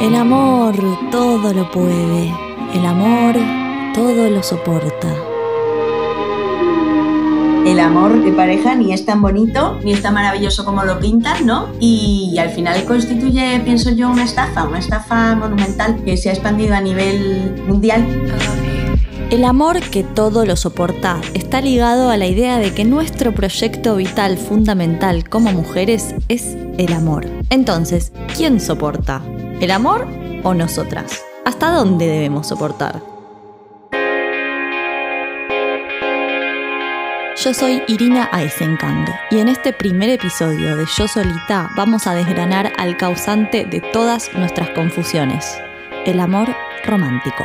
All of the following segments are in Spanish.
El amor todo lo puede, el amor todo lo soporta. El amor de pareja ni es tan bonito ni es tan maravilloso como lo pintan, ¿no? Y, al final constituye, pienso yo, una estafa, una estafa monumental que se ha expandido a nivel mundial. El amor que todo lo soporta está ligado a la idea de que nuestro proyecto vital fundamental como mujeres es el amor. Entonces, ¿quién soporta? ¿El amor o nosotras? ¿Hasta dónde debemos soportar? Yo soy Irina Eisenkang y en este primer episodio de Yo Solita vamos a desgranar al causante de todas nuestras confusiones, el amor romántico.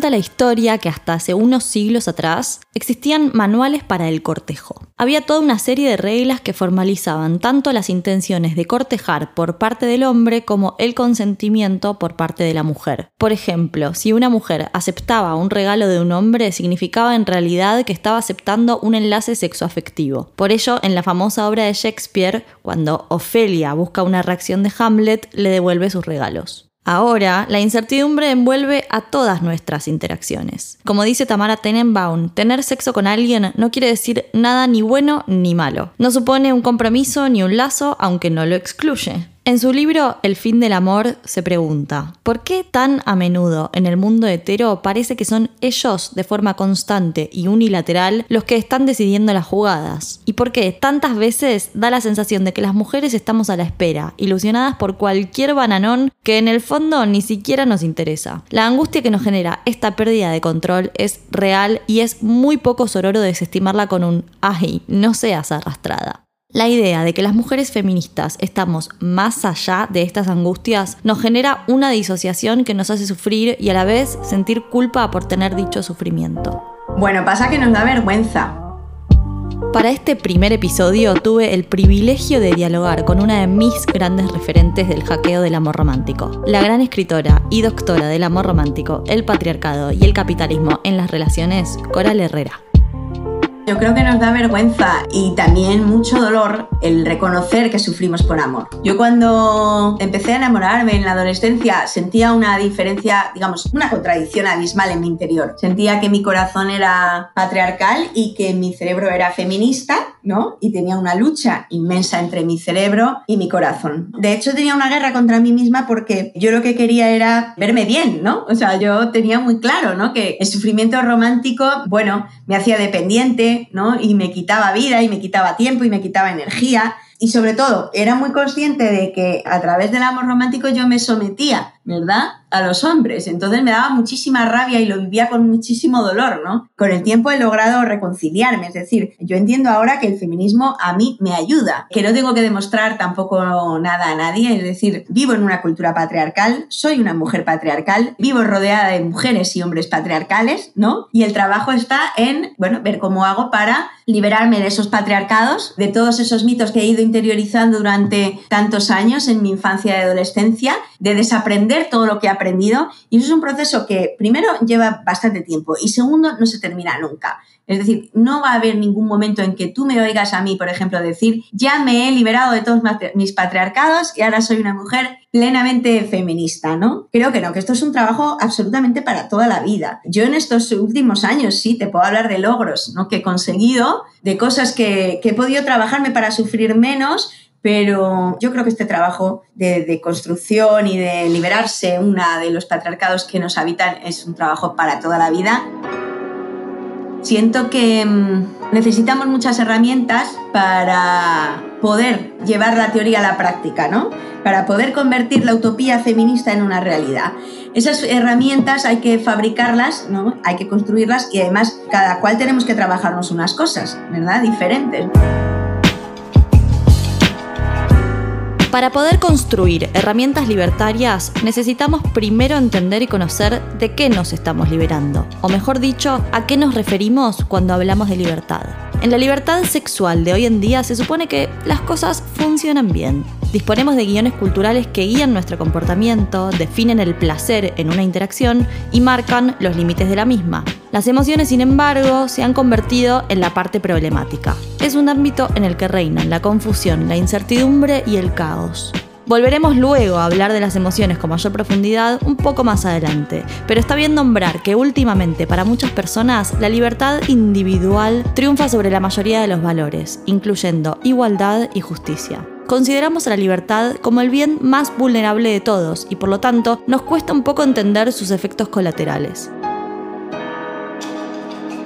Cuenta la historia que hasta hace unos siglos atrás existían manuales para el cortejo. Había toda una serie de reglas que formalizaban tanto las intenciones de cortejar por parte del hombre como el consentimiento por parte de la mujer. Por ejemplo, si una mujer aceptaba un regalo de un hombre, significaba en realidad que estaba aceptando un enlace sexoafectivo. Por ello, en la famosa obra de Shakespeare, cuando Ofelia busca una reacción de Hamlet, le devuelve sus regalos. Ahora, la incertidumbre envuelve a todas nuestras interacciones. Como dice Tamara Tenenbaum, tener sexo con alguien no quiere decir nada ni bueno ni malo. No supone un compromiso ni un lazo, aunque no lo excluye. En su libro El fin del amor se pregunta, ¿por qué tan a menudo en el mundo hetero parece que son ellos de forma constante y unilateral los que están decidiendo las jugadas? ¿Y por qué tantas veces da la sensación de que las mujeres estamos a la espera, ilusionadas por cualquier bananón que en el fondo ni siquiera nos interesa? La angustia que nos genera esta pérdida de control es real y es muy poco sororo desestimarla con un ay, no seas arrastrada. La idea de que las mujeres feministas estamos más allá de estas angustias nos genera una disociación que nos hace sufrir y a la vez sentir culpa por tener dicho sufrimiento. Bueno, pasa que nos da vergüenza. Para este primer episodio tuve el privilegio de dialogar con una de mis grandes referentes del hackeo del amor romántico, la gran escritora y doctora del amor romántico, el patriarcado y el capitalismo en las relaciones, Coral Herrera. Yo creo que nos da vergüenza y también mucho dolor el reconocer que sufrimos por amor. Yo cuando empecé a enamorarme en la adolescencia sentía una diferencia, digamos, una contradicción abismal en mi interior. Sentía que mi corazón era patriarcal y que mi cerebro era feminista, ¿no? Y tenía una lucha inmensa entre mi cerebro y mi corazón. De hecho, tenía una guerra contra mí misma porque yo lo que quería era verme bien, ¿no? O sea, yo tenía muy claro, ¿no? Que el sufrimiento romántico, bueno, me hacía dependiente, y me quitaba vida y me quitaba tiempo y me quitaba energía. Y sobre todo, era muy consciente de que a través del amor romántico yo me sometía ¿verdad? A los hombres. Entonces me daba muchísima rabia y lo vivía con muchísimo dolor, ¿no? Con el tiempo he logrado reconciliarme, es decir, yo entiendo ahora que el feminismo a mí me ayuda, que no tengo que demostrar tampoco nada a nadie, es decir, vivo en una cultura patriarcal, soy una mujer patriarcal, vivo rodeada de mujeres y hombres patriarcales, ¿no? Y el trabajo está en, bueno, ver cómo hago para liberarme de esos patriarcados, de todos esos mitos que he ido interiorizando durante tantos años en mi infancia y adolescencia, de desaprender todo lo que he aprendido y eso es un proceso que primero lleva bastante tiempo y segundo no se termina nunca. Es decir, no va a haber ningún momento en que tú me oigas a mí, por ejemplo, decir, ya me he liberado de todos mis patriarcados y ahora soy una mujer plenamente feminista, ¿no? Creo que no, que esto es un trabajo absolutamente para toda la vida. Yo en estos últimos años sí te puedo hablar de logros, ¿no? Que he conseguido, de cosas que, que he podido trabajarme para sufrir menos, pero yo creo que este trabajo de, construcción y de liberarse una de los patriarcados que nos habitan es un trabajo para toda la vida. Siento que mm, necesitamos muchas herramientas para poder llevar la teoría a la práctica, ¿no? Para poder convertir la utopía feminista en una realidad. Esas herramientas hay que fabricarlas, ¿no? Hay que construirlas y además cada cual tenemos que trabajarnos unas cosas, ¿verdad? Diferentes. Para poder construir herramientas libertarias necesitamos primero entender y conocer de qué nos estamos liberando, o mejor dicho, a qué nos referimos cuando hablamos de libertad. En la libertad sexual de hoy en día se supone que las cosas funcionan bien. Disponemos de guiones culturales que guían nuestro comportamiento, definen el placer en una interacción y marcan los límites de la misma. Las emociones, sin embargo, se han convertido en la parte problemática. Es un ámbito en el que reinan la confusión, la incertidumbre y el caos. Volveremos luego a hablar de las emociones con mayor profundidad un poco más adelante, pero está bien nombrar que últimamente para muchas personas la libertad individual triunfa sobre la mayoría de los valores, incluyendo igualdad y justicia. Consideramos a la libertad como el bien más vulnerable de todos y por lo tanto nos cuesta un poco entender sus efectos colaterales.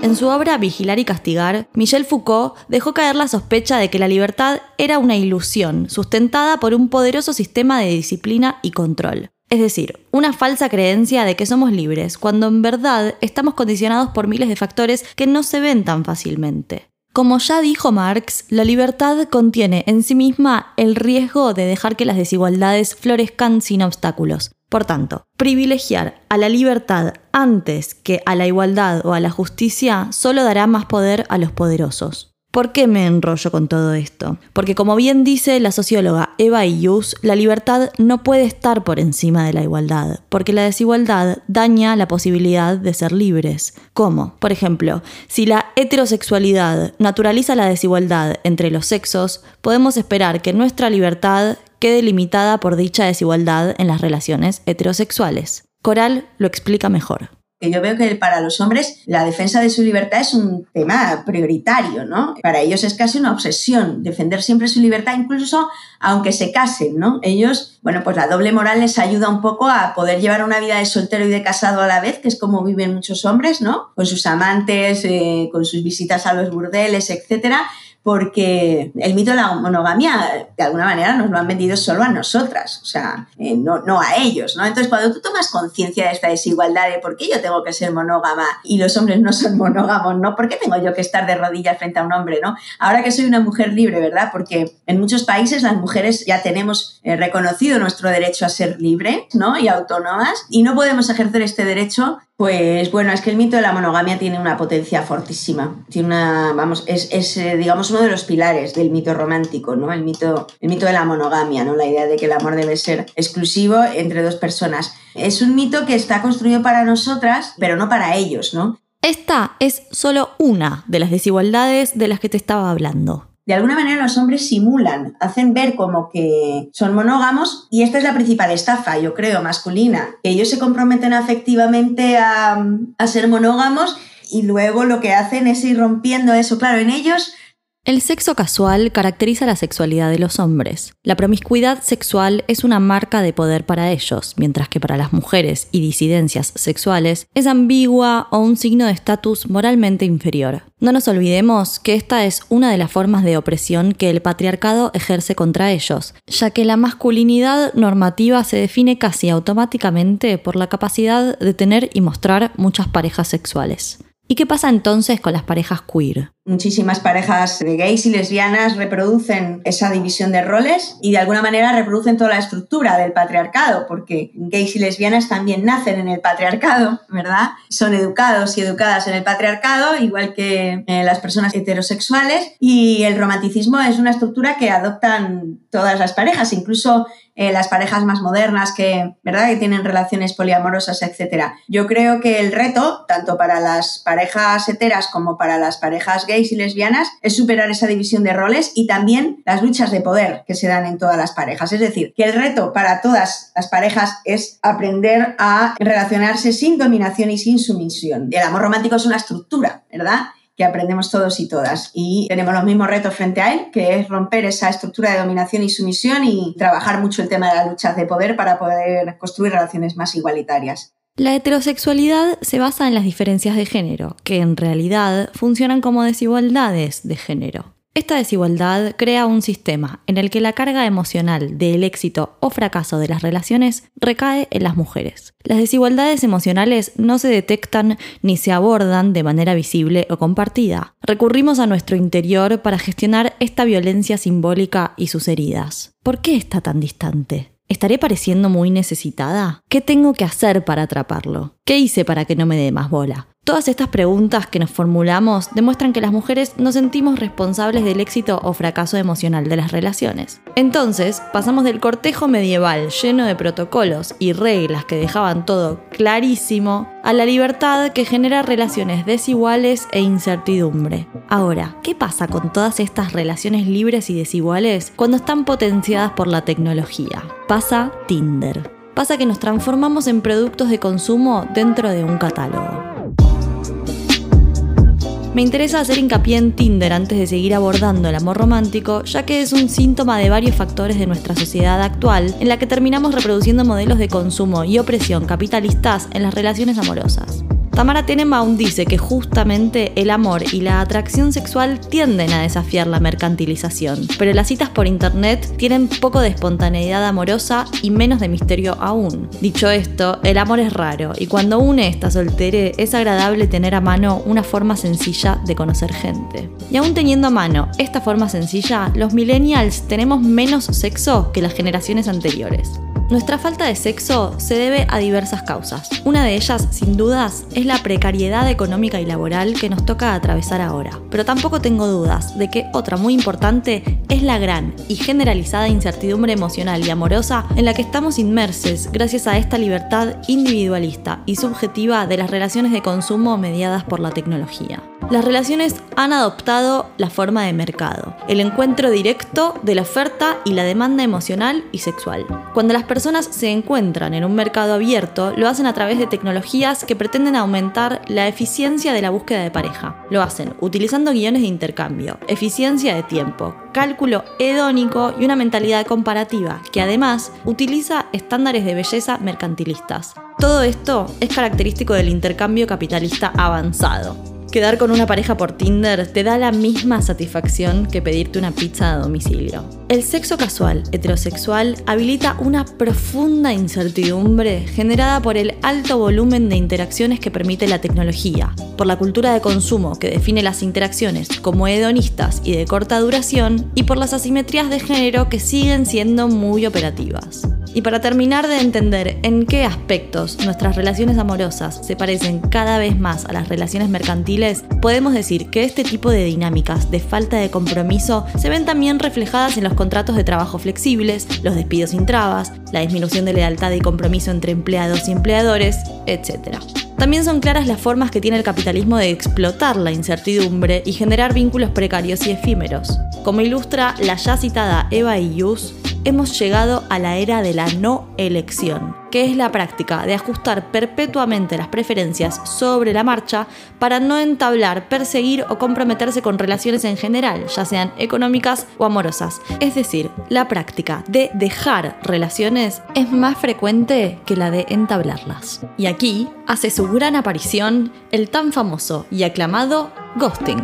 En su obra Vigilar y Castigar, Michel Foucault dejó caer la sospecha de que la libertad era una ilusión sustentada por un poderoso sistema de disciplina y control. Es decir, una falsa creencia de que somos libres, cuando en verdad estamos condicionados por miles de factores que no se ven tan fácilmente. Como ya dijo Marx, la libertad contiene en sí misma el riesgo de dejar que las desigualdades florezcan sin obstáculos, por tanto, privilegiar a la libertad antes que a la igualdad o a la justicia solo dará más poder a los poderosos. ¿Por qué me enrollo con todo esto? Porque como bien dice la socióloga Eva Ius, la libertad no puede estar por encima de la igualdad, porque la desigualdad daña la posibilidad de ser libres. ¿Cómo? Por ejemplo, si la heterosexualidad naturaliza la desigualdad entre los sexos, podemos esperar que nuestra libertad quede limitada por dicha desigualdad en las relaciones heterosexuales. Coral lo explica mejor yo veo que para los hombres la defensa de su libertad es un tema prioritario, ¿no? Para ellos es casi una obsesión defender siempre su libertad, incluso aunque se casen, ¿no? Ellos, bueno, pues la doble moral les ayuda un poco a poder llevar una vida de soltero y de casado a la vez, que es como viven muchos hombres, ¿no? Con sus amantes, eh, con sus visitas a los burdeles, etcétera porque el mito de la monogamia de alguna manera nos lo han vendido solo a nosotras, o sea, eh, no, no, a ellos, ¿no? Entonces, cuando tú tomas conciencia de esta desigualdad de por qué yo tengo que ser monógama y los hombres no son monógamos, ¿no? ¿Por qué tengo yo que estar de rodillas frente a un hombre, ¿no? Ahora que soy una mujer libre, ¿verdad? Porque en muchos países las mujeres ya tenemos eh, reconocido nuestro derecho a ser libre, ¿no? Y autónomas, y no podemos ejercer este derecho pues bueno, es que el mito de la monogamia tiene una potencia fortísima. Tiene una, vamos, es, es, eh, digamos uno de los pilares del mito romántico, ¿no? El mito, el mito de la monogamia, ¿no? La idea de que el amor debe ser exclusivo entre dos personas. Es un mito que está construido para nosotras, pero no para ellos, ¿no? Esta es solo una de las desigualdades de las que te estaba hablando de alguna manera los hombres simulan, hacen ver como que son monógamos y esta es la principal estafa, yo creo, masculina, que ellos se comprometen afectivamente a, a ser monógamos y luego lo que hacen es ir rompiendo eso. Claro, en ellos el sexo casual caracteriza la sexualidad de los hombres. La promiscuidad sexual es una marca de poder para ellos, mientras que para las mujeres y disidencias sexuales es ambigua o un signo de estatus moralmente inferior. No nos olvidemos que esta es una de las formas de opresión que el patriarcado ejerce contra ellos, ya que la masculinidad normativa se define casi automáticamente por la capacidad de tener y mostrar muchas parejas sexuales. ¿Y qué pasa entonces con las parejas queer? Muchísimas parejas de gays y lesbianas reproducen esa división de roles y de alguna manera reproducen toda la estructura del patriarcado, porque gays y lesbianas también nacen en el patriarcado, ¿verdad? Son educados y educadas en el patriarcado, igual que eh, las personas heterosexuales, y el romanticismo es una estructura que adoptan todas las parejas, incluso eh, las parejas más modernas que, ¿verdad? que tienen relaciones poliamorosas, etc. Yo creo que el reto, tanto para las parejas heteras como para las parejas gays, y lesbianas es superar esa división de roles y también las luchas de poder que se dan en todas las parejas. Es decir, que el reto para todas las parejas es aprender a relacionarse sin dominación y sin sumisión. El amor romántico es una estructura, ¿verdad? Que aprendemos todos y todas. Y tenemos los mismos retos frente a él, que es romper esa estructura de dominación y sumisión y trabajar mucho el tema de las luchas de poder para poder construir relaciones más igualitarias. La heterosexualidad se basa en las diferencias de género, que en realidad funcionan como desigualdades de género. Esta desigualdad crea un sistema en el que la carga emocional del éxito o fracaso de las relaciones recae en las mujeres. Las desigualdades emocionales no se detectan ni se abordan de manera visible o compartida. Recurrimos a nuestro interior para gestionar esta violencia simbólica y sus heridas. ¿Por qué está tan distante? ¿Estaré pareciendo muy necesitada? ¿Qué tengo que hacer para atraparlo? ¿Qué hice para que no me dé más bola? Todas estas preguntas que nos formulamos demuestran que las mujeres nos sentimos responsables del éxito o fracaso emocional de las relaciones. Entonces, pasamos del cortejo medieval lleno de protocolos y reglas que dejaban todo clarísimo a la libertad que genera relaciones desiguales e incertidumbre. Ahora, ¿qué pasa con todas estas relaciones libres y desiguales cuando están potenciadas por la tecnología? Pasa Tinder. Pasa que nos transformamos en productos de consumo dentro de un catálogo. Me interesa hacer hincapié en Tinder antes de seguir abordando el amor romántico, ya que es un síntoma de varios factores de nuestra sociedad actual en la que terminamos reproduciendo modelos de consumo y opresión capitalistas en las relaciones amorosas. Tamara Tenenbaum dice que justamente el amor y la atracción sexual tienden a desafiar la mercantilización, pero las citas por internet tienen poco de espontaneidad amorosa y menos de misterio aún. Dicho esto, el amor es raro y cuando une está soltere es agradable tener a mano una forma sencilla de conocer gente. Y aún teniendo a mano esta forma sencilla, los millennials tenemos menos sexo que las generaciones anteriores. Nuestra falta de sexo se debe a diversas causas. Una de ellas, sin dudas, es la precariedad económica y laboral que nos toca atravesar ahora. Pero tampoco tengo dudas de que otra muy importante es la gran y generalizada incertidumbre emocional y amorosa en la que estamos inmersos gracias a esta libertad individualista y subjetiva de las relaciones de consumo mediadas por la tecnología. Las relaciones han adoptado la forma de mercado, el encuentro directo de la oferta y la demanda emocional y sexual. Cuando las personas se encuentran en un mercado abierto, lo hacen a través de tecnologías que pretenden aumentar la eficiencia de la búsqueda de pareja. Lo hacen utilizando guiones de intercambio, eficiencia de tiempo, cálculo hedónico y una mentalidad comparativa, que además utiliza estándares de belleza mercantilistas. Todo esto es característico del intercambio capitalista avanzado. Quedar con una pareja por Tinder te da la misma satisfacción que pedirte una pizza a domicilio. El sexo casual heterosexual habilita una profunda incertidumbre generada por el alto volumen de interacciones que permite la tecnología, por la cultura de consumo que define las interacciones como hedonistas y de corta duración, y por las asimetrías de género que siguen siendo muy operativas. Y para terminar de entender en qué aspectos nuestras relaciones amorosas se parecen cada vez más a las relaciones mercantiles, podemos decir que este tipo de dinámicas de falta de compromiso se ven también reflejadas en los contratos de trabajo flexibles, los despidos sin trabas, la disminución de lealtad y compromiso entre empleados y empleadores, etc. También son claras las formas que tiene el capitalismo de explotar la incertidumbre y generar vínculos precarios y efímeros. Como ilustra la ya citada Eva Iyus, hemos llegado a la era de la no elección, que es la práctica de ajustar perpetuamente las preferencias sobre la marcha para no entablar, perseguir o comprometerse con relaciones en general, ya sean económicas o amorosas. Es decir, la práctica de dejar relaciones es más frecuente que la de entablarlas. Y aquí hace su gran aparición el tan famoso y aclamado ghosting.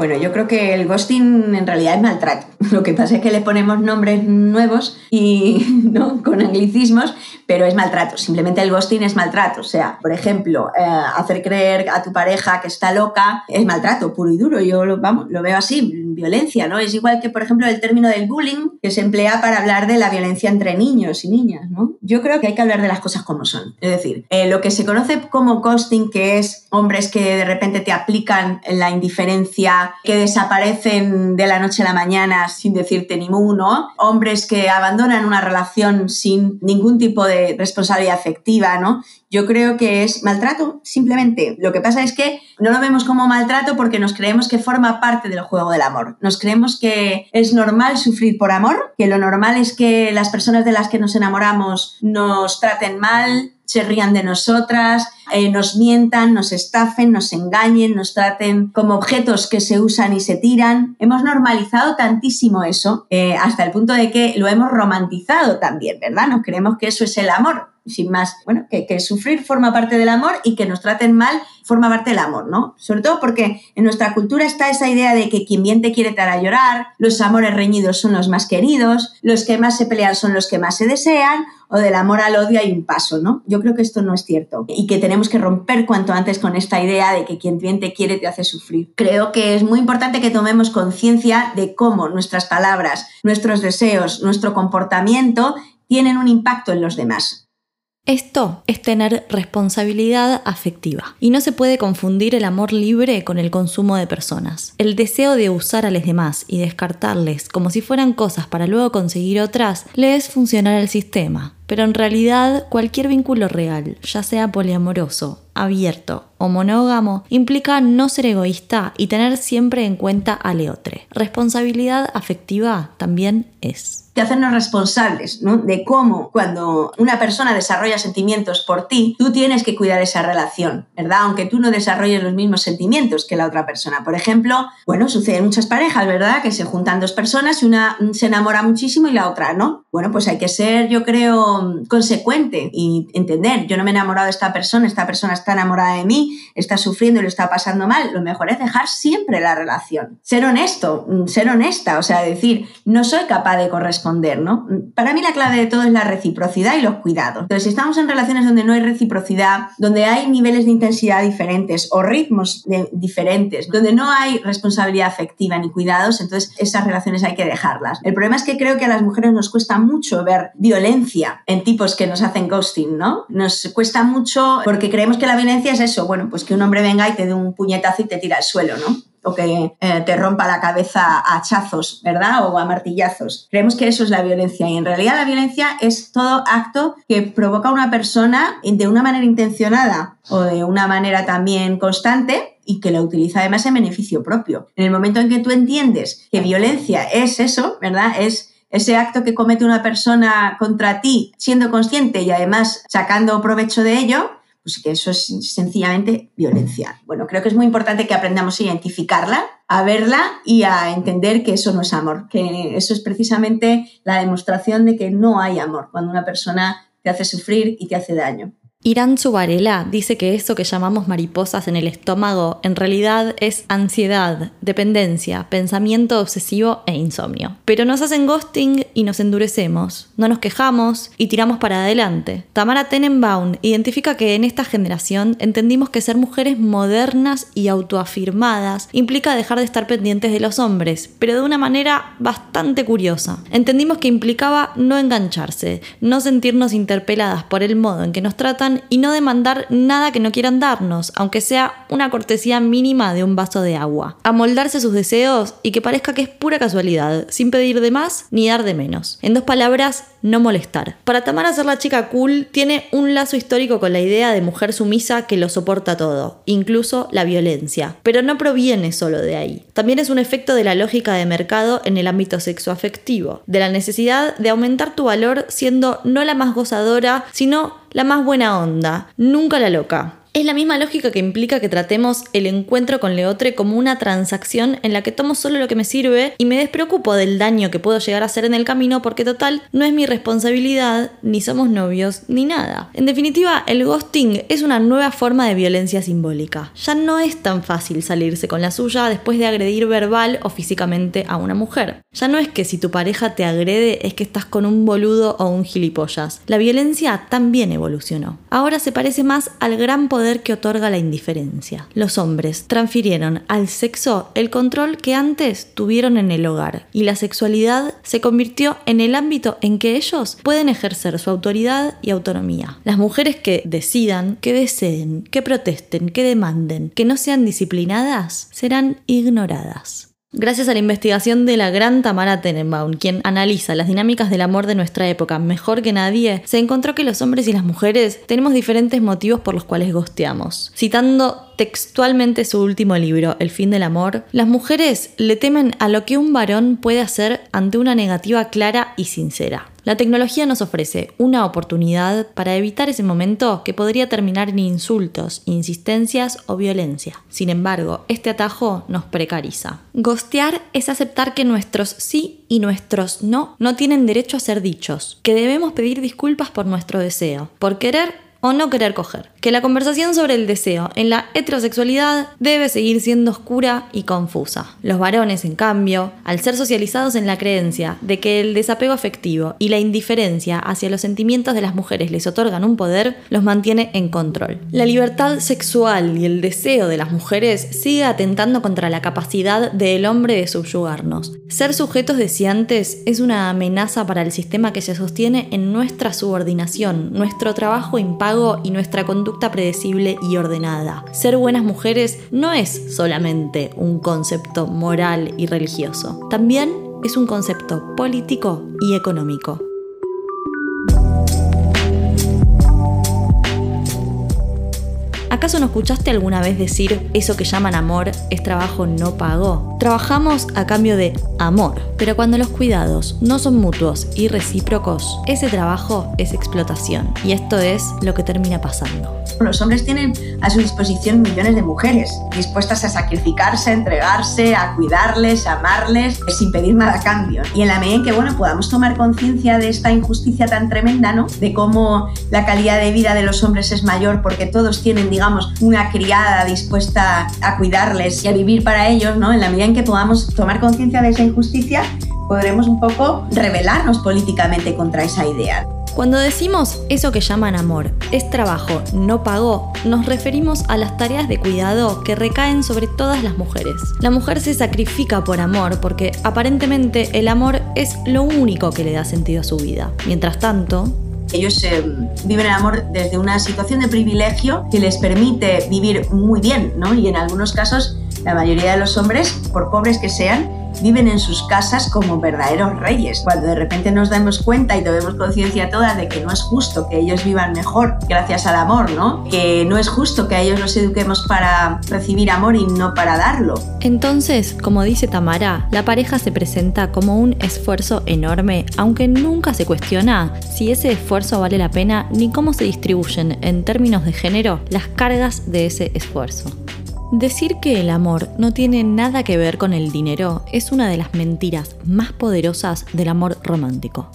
Bueno, yo creo que el ghosting en realidad es maltrato. Lo que pasa es que le ponemos nombres nuevos y ¿no? con anglicismos, pero es maltrato. Simplemente el ghosting es maltrato. O sea, por ejemplo, eh, hacer creer a tu pareja que está loca es maltrato puro y duro. Yo vamos, lo veo así, violencia, ¿no? Es igual que, por ejemplo, el término del bullying que se emplea para hablar de la violencia entre niños y niñas, ¿no? Yo creo que hay que hablar de las cosas como son. Es decir, eh, lo que se conoce como ghosting, que es hombres que de repente te aplican la indiferencia que desaparecen de la noche a la mañana sin decirte ni uno, hombres que abandonan una relación sin ningún tipo de responsabilidad afectiva, ¿no? Yo creo que es maltrato, simplemente. Lo que pasa es que no lo vemos como maltrato porque nos creemos que forma parte del juego del amor. Nos creemos que es normal sufrir por amor, que lo normal es que las personas de las que nos enamoramos nos traten mal, se rían de nosotras, eh, nos mientan, nos estafen, nos engañen, nos traten como objetos que se usan y se tiran. Hemos normalizado tantísimo eso eh, hasta el punto de que lo hemos romantizado también, ¿verdad? Nos creemos que eso es el amor sin más, bueno, que, que, sufrir forma parte del amor y que nos traten mal forma parte del amor, ¿no? Sobre todo porque en nuestra cultura está esa idea de que quien bien te quiere te hará llorar, los amores reñidos son los más queridos, los que más se pelean son los que más se desean, o del amor al odio hay un paso, ¿no? Yo creo que esto no es cierto y que tenemos que romper cuanto antes con esta idea de que quien bien te quiere te hace sufrir. Creo que es muy importante que tomemos conciencia de cómo nuestras palabras, nuestros deseos, nuestro comportamiento tienen un impacto en los demás. Esto es tener responsabilidad afectiva y no se puede confundir el amor libre con el consumo de personas. El deseo de usar a los demás y descartarles como si fueran cosas para luego conseguir otras le es funcionar al sistema, pero en realidad cualquier vínculo real, ya sea poliamoroso, abierto o monógamo, implica no ser egoísta y tener siempre en cuenta al leotre. Responsabilidad afectiva también es de hacernos responsables ¿no? de cómo cuando una persona desarrolla sentimientos por ti, tú tienes que cuidar esa relación, ¿verdad? Aunque tú no desarrolles los mismos sentimientos que la otra persona. Por ejemplo, bueno, sucede en muchas parejas, ¿verdad? Que se juntan dos personas y una se enamora muchísimo y la otra no. Bueno, pues hay que ser, yo creo, consecuente y entender, yo no me he enamorado de esta persona, esta persona está enamorada de mí, está sufriendo y lo está pasando mal. Lo mejor es dejar siempre la relación. Ser honesto, ser honesta, o sea, decir, no soy capaz de corresponder ¿no? Para mí la clave de todo es la reciprocidad y los cuidados. Entonces, si estamos en relaciones donde no hay reciprocidad, donde hay niveles de intensidad diferentes o ritmos diferentes, donde no hay responsabilidad afectiva ni cuidados, entonces esas relaciones hay que dejarlas. El problema es que creo que a las mujeres nos cuesta mucho ver violencia en tipos que nos hacen ghosting, ¿no? Nos cuesta mucho porque creemos que la violencia es eso, bueno, pues que un hombre venga y te dé un puñetazo y te tira al suelo, ¿no? o que eh, te rompa la cabeza a hachazos, ¿verdad? O a martillazos. Creemos que eso es la violencia y en realidad la violencia es todo acto que provoca a una persona de una manera intencionada o de una manera también constante y que la utiliza además en beneficio propio. En el momento en que tú entiendes que violencia es eso, ¿verdad? Es ese acto que comete una persona contra ti siendo consciente y además sacando provecho de ello, pues que eso es sencillamente violencia. Bueno, creo que es muy importante que aprendamos a identificarla, a verla y a entender que eso no es amor, que eso es precisamente la demostración de que no hay amor cuando una persona te hace sufrir y te hace daño. Irán Zubarela dice que eso que llamamos mariposas en el estómago en realidad es ansiedad, dependencia, pensamiento obsesivo e insomnio. Pero nos hacen ghosting y nos endurecemos, no nos quejamos y tiramos para adelante. Tamara Tenenbaum identifica que en esta generación entendimos que ser mujeres modernas y autoafirmadas implica dejar de estar pendientes de los hombres, pero de una manera bastante curiosa. Entendimos que implicaba no engancharse, no sentirnos interpeladas por el modo en que nos tratan y no demandar nada que no quieran darnos, aunque sea una cortesía mínima de un vaso de agua. Amoldarse a sus deseos y que parezca que es pura casualidad, sin pedir de más ni dar de menos. En dos palabras, no molestar. Para Tamara ser la chica cool tiene un lazo histórico con la idea de mujer sumisa que lo soporta todo, incluso la violencia. Pero no proviene solo de ahí. También es un efecto de la lógica de mercado en el ámbito sexoafectivo, de la necesidad de aumentar tu valor siendo no la más gozadora, sino la más buena onda, nunca la loca. Es la misma lógica que implica que tratemos el encuentro con Leotre como una transacción en la que tomo solo lo que me sirve y me despreocupo del daño que puedo llegar a hacer en el camino porque total no es mi responsabilidad, ni somos novios, ni nada. En definitiva, el ghosting es una nueva forma de violencia simbólica. Ya no es tan fácil salirse con la suya después de agredir verbal o físicamente a una mujer. Ya no es que si tu pareja te agrede es que estás con un boludo o un gilipollas. La violencia también evolucionó. Ahora se parece más al gran poder que otorga la indiferencia. Los hombres transfirieron al sexo el control que antes tuvieron en el hogar y la sexualidad se convirtió en el ámbito en que ellos pueden ejercer su autoridad y autonomía. Las mujeres que decidan, que deseen, que protesten, que demanden, que no sean disciplinadas, serán ignoradas. Gracias a la investigación de la gran Tamara Tenenbaum, quien analiza las dinámicas del amor de nuestra época mejor que nadie, se encontró que los hombres y las mujeres tenemos diferentes motivos por los cuales gosteamos. Citando textualmente su último libro, El fin del amor, las mujeres le temen a lo que un varón puede hacer ante una negativa clara y sincera. La tecnología nos ofrece una oportunidad para evitar ese momento que podría terminar en insultos, insistencias o violencia. Sin embargo, este atajo nos precariza. Gostear es aceptar que nuestros sí y nuestros no no tienen derecho a ser dichos, que debemos pedir disculpas por nuestro deseo, por querer o no querer coger. Que la conversación sobre el deseo en la heterosexualidad debe seguir siendo oscura y confusa. Los varones, en cambio, al ser socializados en la creencia de que el desapego afectivo y la indiferencia hacia los sentimientos de las mujeres les otorgan un poder, los mantiene en control. La libertad sexual y el deseo de las mujeres sigue atentando contra la capacidad del hombre de subyugarnos. Ser sujetos deseantes es una amenaza para el sistema que se sostiene en nuestra subordinación, nuestro trabajo y nuestra conducta predecible y ordenada. Ser buenas mujeres no es solamente un concepto moral y religioso, también es un concepto político y económico. ¿Acaso no escuchaste alguna vez decir eso que llaman amor es trabajo no pago? Trabajamos a cambio de amor, pero cuando los cuidados no son mutuos y recíprocos, ese trabajo es explotación y esto es lo que termina pasando. Los hombres tienen a su disposición millones de mujeres dispuestas a sacrificarse, a entregarse, a cuidarles, a amarles, sin pedir nada a cambio. Y en la medida en que bueno, podamos tomar conciencia de esta injusticia tan tremenda, ¿no? De cómo la calidad de vida de los hombres es mayor porque todos tienen, digamos, una criada dispuesta a cuidarles y a vivir para ellos, ¿no? En la medida que podamos tomar conciencia de esa injusticia, podremos un poco rebelarnos políticamente contra esa idea. Cuando decimos eso que llaman amor es trabajo no pago, nos referimos a las tareas de cuidado que recaen sobre todas las mujeres. La mujer se sacrifica por amor porque aparentemente el amor es lo único que le da sentido a su vida. Mientras tanto, ellos eh, viven el amor desde una situación de privilegio que les permite vivir muy bien, ¿no? Y en algunos casos, la mayoría de los hombres, por pobres que sean, viven en sus casas como verdaderos reyes. Cuando de repente nos damos cuenta y tomemos conciencia todas de que no es justo que ellos vivan mejor gracias al amor, ¿no? Que no es justo que a ellos los eduquemos para recibir amor y no para darlo. Entonces, como dice Tamara, la pareja se presenta como un esfuerzo enorme, aunque nunca se cuestiona si ese esfuerzo vale la pena ni cómo se distribuyen en términos de género las cargas de ese esfuerzo. Decir que el amor no tiene nada que ver con el dinero es una de las mentiras más poderosas del amor romántico.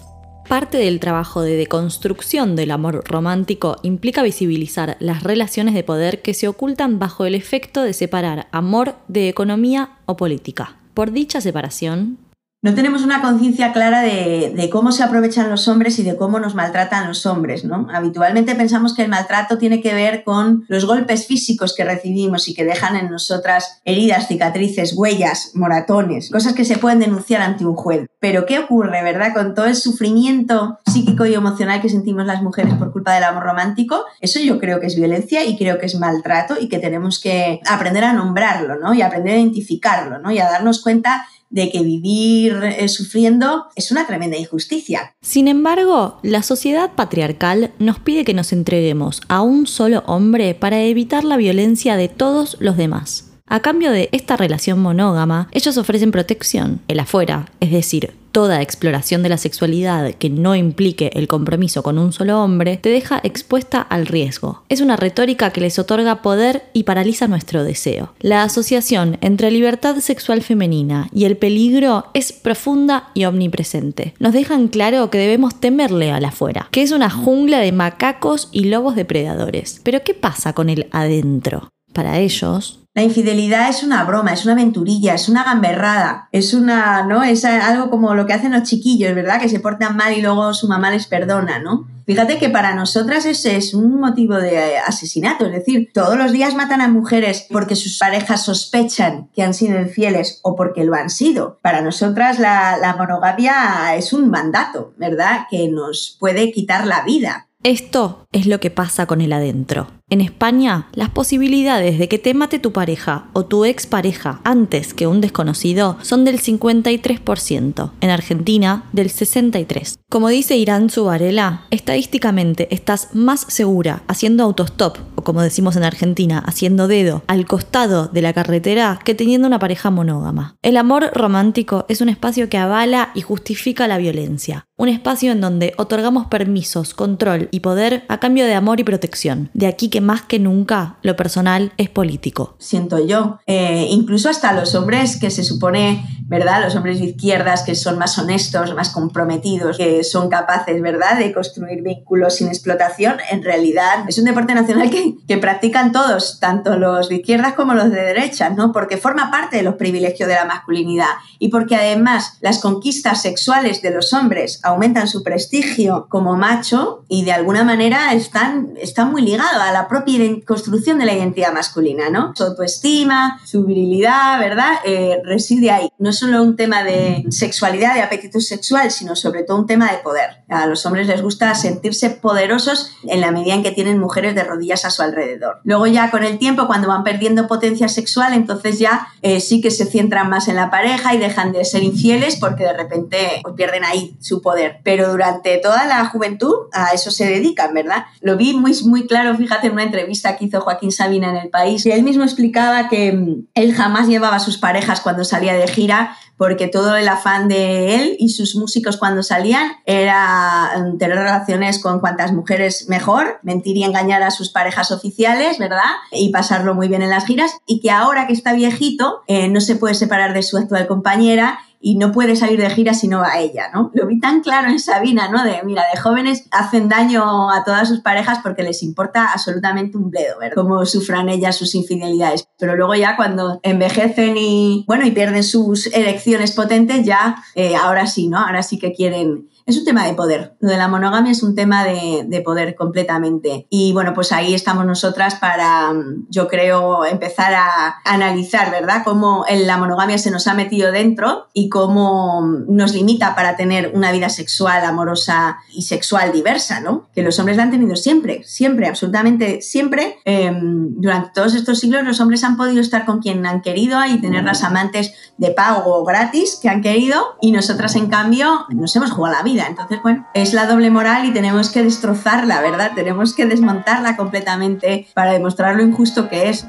Parte del trabajo de deconstrucción del amor romántico implica visibilizar las relaciones de poder que se ocultan bajo el efecto de separar amor de economía o política. Por dicha separación, no tenemos una conciencia clara de, cómo se aprovechan los hombres y de cómo nos maltratan los hombres, ¿no? Habitualmente pensamos que el maltrato tiene que ver con los golpes físicos que recibimos y que dejan en nosotras heridas, cicatrices, huellas, moratones, cosas que se pueden denunciar ante un juez. Pero ¿qué ocurre, verdad? Con todo el sufrimiento psíquico y emocional que sentimos las mujeres por culpa del amor romántico, eso yo creo que es violencia y creo que es maltrato y que tenemos que aprender a nombrarlo, ¿no? Y aprender a identificarlo, ¿no? Y a darnos cuenta de que vivir eh, sufriendo es una tremenda injusticia. Sin embargo, la sociedad patriarcal nos pide que nos entreguemos a un solo hombre para evitar la violencia de todos los demás. A cambio de esta relación monógama, ellos ofrecen protección, el afuera, es decir, toda exploración de la sexualidad que no implique el compromiso con un solo hombre te deja expuesta al riesgo. Es una retórica que les otorga poder y paraliza nuestro deseo. La asociación entre libertad sexual femenina y el peligro es profunda y omnipresente. Nos dejan claro que debemos temerle al afuera, que es una jungla de macacos y lobos depredadores. Pero ¿qué pasa con el adentro? Para ellos, la infidelidad es una broma, es una aventurilla, es una gamberrada, es una, ¿no? Es algo como lo que hacen los chiquillos, ¿verdad? Que se portan mal y luego su mamá les perdona, ¿no? Fíjate que para nosotras ese es un motivo de asesinato, es decir, todos los días matan a mujeres porque sus parejas sospechan que han sido infieles o porque lo han sido. Para nosotras la, la monogamia es un mandato, ¿verdad? Que nos puede quitar la vida. Esto es lo que pasa con el adentro. En España, las posibilidades de que te mate tu pareja o tu expareja antes que un desconocido son del 53%, en Argentina del 63%. Como dice Irán Zubarela, estadísticamente estás más segura haciendo autostop, o como decimos en Argentina, haciendo dedo, al costado de la carretera que teniendo una pareja monógama. El amor romántico es un espacio que avala y justifica la violencia, un espacio en donde otorgamos permisos, control y poder a cambio de amor y protección. De aquí que más que nunca lo personal es político. Siento yo. Eh, incluso hasta los hombres que se supone, ¿verdad? Los hombres de izquierdas que son más honestos, más comprometidos, que son capaces, ¿verdad?, de construir vínculos sin explotación, en realidad es un deporte nacional que, que practican todos, tanto los de izquierdas como los de derechas, ¿no? Porque forma parte de los privilegios de la masculinidad y porque además las conquistas sexuales de los hombres aumentan su prestigio como macho y de alguna manera están, están muy ligados a la propia construcción de la identidad masculina, ¿no? Su autoestima, su virilidad, ¿verdad? Eh, reside ahí. No es solo un tema de sexualidad, de apetito sexual, sino sobre todo un tema de poder. A los hombres les gusta sentirse poderosos en la medida en que tienen mujeres de rodillas a su alrededor. Luego ya con el tiempo, cuando van perdiendo potencia sexual, entonces ya eh, sí que se centran más en la pareja y dejan de ser infieles porque de repente pues, pierden ahí su poder. Pero durante toda la juventud a eso se dedican, ¿verdad? Lo vi muy, muy claro, fíjate, una entrevista que hizo Joaquín Sabina en El País, y él mismo explicaba que mm, él jamás llevaba a sus parejas cuando salía de gira porque todo el afán de él y sus músicos cuando salían era mm, tener relaciones con cuantas mujeres mejor, mentir y engañar a sus parejas oficiales, ¿verdad? Y pasarlo muy bien en las giras y que ahora que está viejito eh, no se puede separar de su actual compañera y no puede salir de gira si no va a ella, ¿no? Lo vi tan claro en Sabina, ¿no? De, mira, de jóvenes hacen daño a todas sus parejas porque les importa absolutamente un bledo, ¿verdad? Cómo sufran ellas sus infidelidades. Pero luego ya cuando envejecen y, bueno, y pierden sus elecciones potentes, ya, eh, ahora sí, ¿no? Ahora sí que quieren es un tema de poder. Lo de la monogamia es un tema de, poder completamente. Y bueno, pues ahí estamos nosotras para, yo creo, empezar a analizar, ¿verdad?, cómo la monogamia se nos ha metido dentro y cómo nos limita para tener una vida sexual, amorosa y sexual diversa, ¿no? Que los hombres la han tenido siempre, siempre, absolutamente siempre. Em, durante todos estos siglos los hombres han podido estar con quien han querido y tener las amantes de pago o gratis que han querido y nosotras, en cambio, nos hemos jugado la vida entonces, bueno, es la doble moral y tenemos que destrozarla, ¿verdad? Tenemos que desmontarla completamente para demostrar lo injusto que es.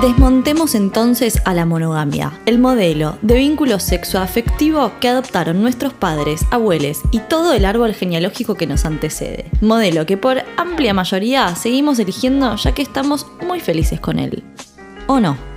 Desmontemos entonces a la monogamia, el modelo de vínculo sexoafectivo que adoptaron nuestros padres, abuelos y todo el árbol genealógico que nos antecede. Modelo que por amplia mayoría seguimos eligiendo ya que estamos muy felices con él. ¿O no?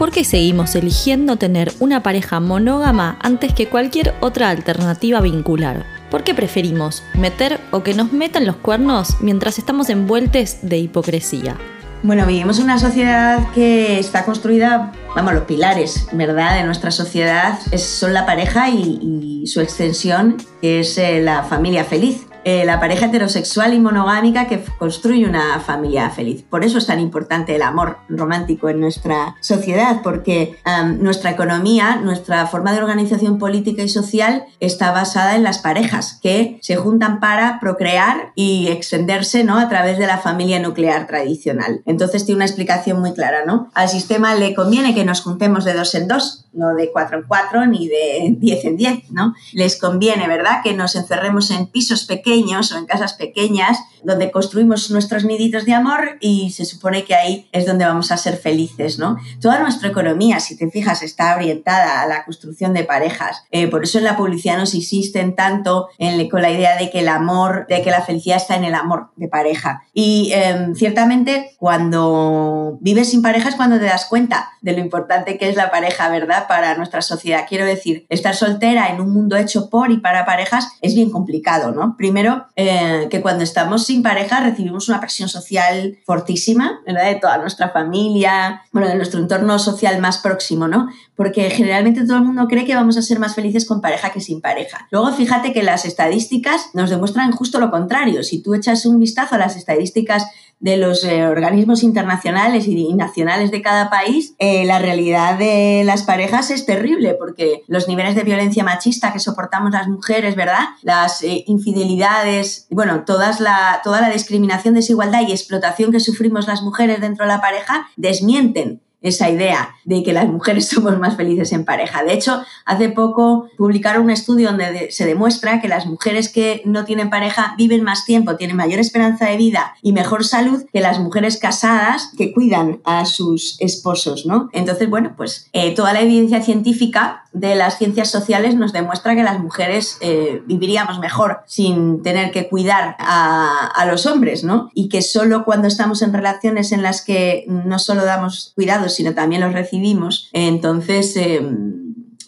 ¿Por qué seguimos eligiendo tener una pareja monógama antes que cualquier otra alternativa vincular? ¿Por qué preferimos meter o que nos metan los cuernos mientras estamos envueltos de hipocresía? Bueno, vivimos en una sociedad que está construida, vamos, los pilares, ¿verdad?, de nuestra sociedad son la pareja y, su extensión, que es eh, la familia feliz. Eh, la pareja heterosexual y monogámica que construye una familia feliz. Por eso es tan importante el amor romántico en nuestra sociedad, porque nuestra economía, nuestra forma de organización política y social está basada en las parejas que se juntan para procrear y extenderse ¿no? a través de la familia nuclear tradicional. Entonces tiene una explicación muy clara. ¿no? Al sistema le conviene que nos juntemos de dos en dos, no de cuatro en cuatro ni de diez en diez. ¿no? Les conviene, ¿verdad?, que nos encerremos en pisos pequeños o en casas pequeñas donde construimos nuestros niditos de amor y se supone que ahí es donde vamos a ser felices, ¿no? Toda nuestra economía, si te fijas, está orientada a la construcción de parejas. Eh, por eso en la publicidad nos insisten tanto en, con la idea de que el amor, de que la felicidad está en el amor de pareja. Y em, ciertamente cuando vives sin pareja es cuando te das cuenta de lo importante que es la pareja, ¿verdad? Para nuestra sociedad. Quiero decir, estar soltera en un mundo hecho por y para parejas es bien complicado, ¿no? Primero eh, que cuando estamos sin pareja recibimos una presión social fortísima, ¿verdad? De toda nuestra familia, bueno, de nuestro entorno social más próximo, ¿no? Porque generalmente todo el mundo cree que vamos a ser más felices con pareja que sin pareja. Luego, fíjate que las estadísticas nos demuestran justo lo contrario. Si tú echas un vistazo a las estadísticas de los eh, organismos internacionales y, nacionales de cada país, eh, la realidad de las parejas es terrible porque los niveles de violencia machista que soportamos las mujeres, ¿verdad? Las eh, infidelidades, bueno, todas la, toda la discriminación, desigualdad y explotación que sufrimos las mujeres dentro de la pareja desmienten esa idea de que las mujeres somos más felices en pareja. De hecho, hace poco publicaron un estudio donde se demuestra que las mujeres que no tienen pareja viven más tiempo, tienen mayor esperanza de vida y mejor salud que las mujeres casadas que cuidan a sus esposos, ¿no? Entonces, bueno, pues eh, toda la evidencia científica de las ciencias sociales nos demuestra que las mujeres eh, viviríamos mejor sin tener que cuidar a, a los hombres, ¿no? Y que solo cuando estamos en relaciones en las que no solo damos cuidado, sino también los recibimos, entonces... Em,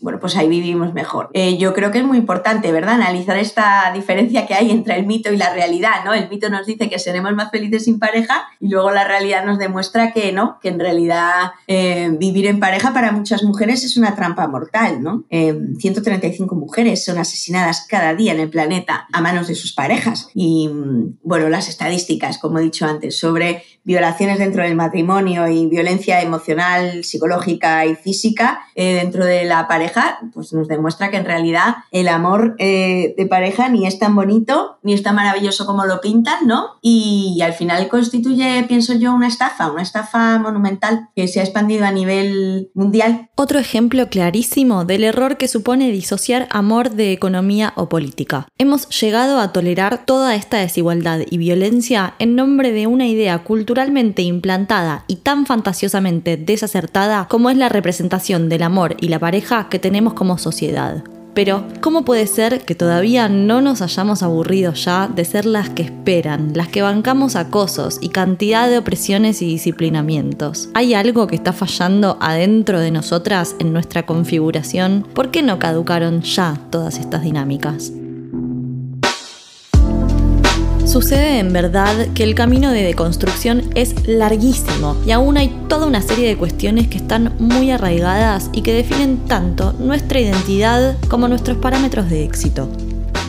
bueno, pues ahí vivimos mejor. Eh, yo creo que es muy importante, ¿verdad? Analizar esta diferencia que hay entre el mito y la realidad, ¿no? El mito nos dice que seremos más felices sin pareja y luego la realidad nos demuestra que no, que en realidad eh, vivir en pareja para muchas mujeres es una trampa mortal, ¿no? 135 em, mujeres son asesinadas cada día en el planeta a manos de sus parejas y, bueno, las estadísticas, como he dicho antes, sobre violaciones dentro del matrimonio y violencia emocional, psicológica y física eh, dentro de la pareja, pues nos demuestra que en realidad el amor eh, de pareja ni es tan bonito ni es tan maravilloso como lo pintan, ¿no? Y, al final constituye, pienso yo, una estafa, una estafa monumental que se ha expandido a nivel mundial. Otro ejemplo clarísimo del error que supone disociar amor de economía o política. Hemos llegado a tolerar toda esta desigualdad y violencia en nombre de una idea cultural culturalmente implantada y tan fantasiosamente desacertada como es la representación del amor y la pareja que tenemos como sociedad. Pero, ¿cómo puede ser que todavía no nos hayamos aburrido ya de ser las que esperan, las que bancamos acosos y cantidad de opresiones y disciplinamientos? ¿Hay algo que está fallando adentro de nosotras en nuestra configuración? ¿Por qué no caducaron ya todas estas dinámicas? Sucede en verdad que el camino de deconstrucción es larguísimo y aún hay toda una serie de cuestiones que están muy arraigadas y que definen tanto nuestra identidad como nuestros parámetros de éxito.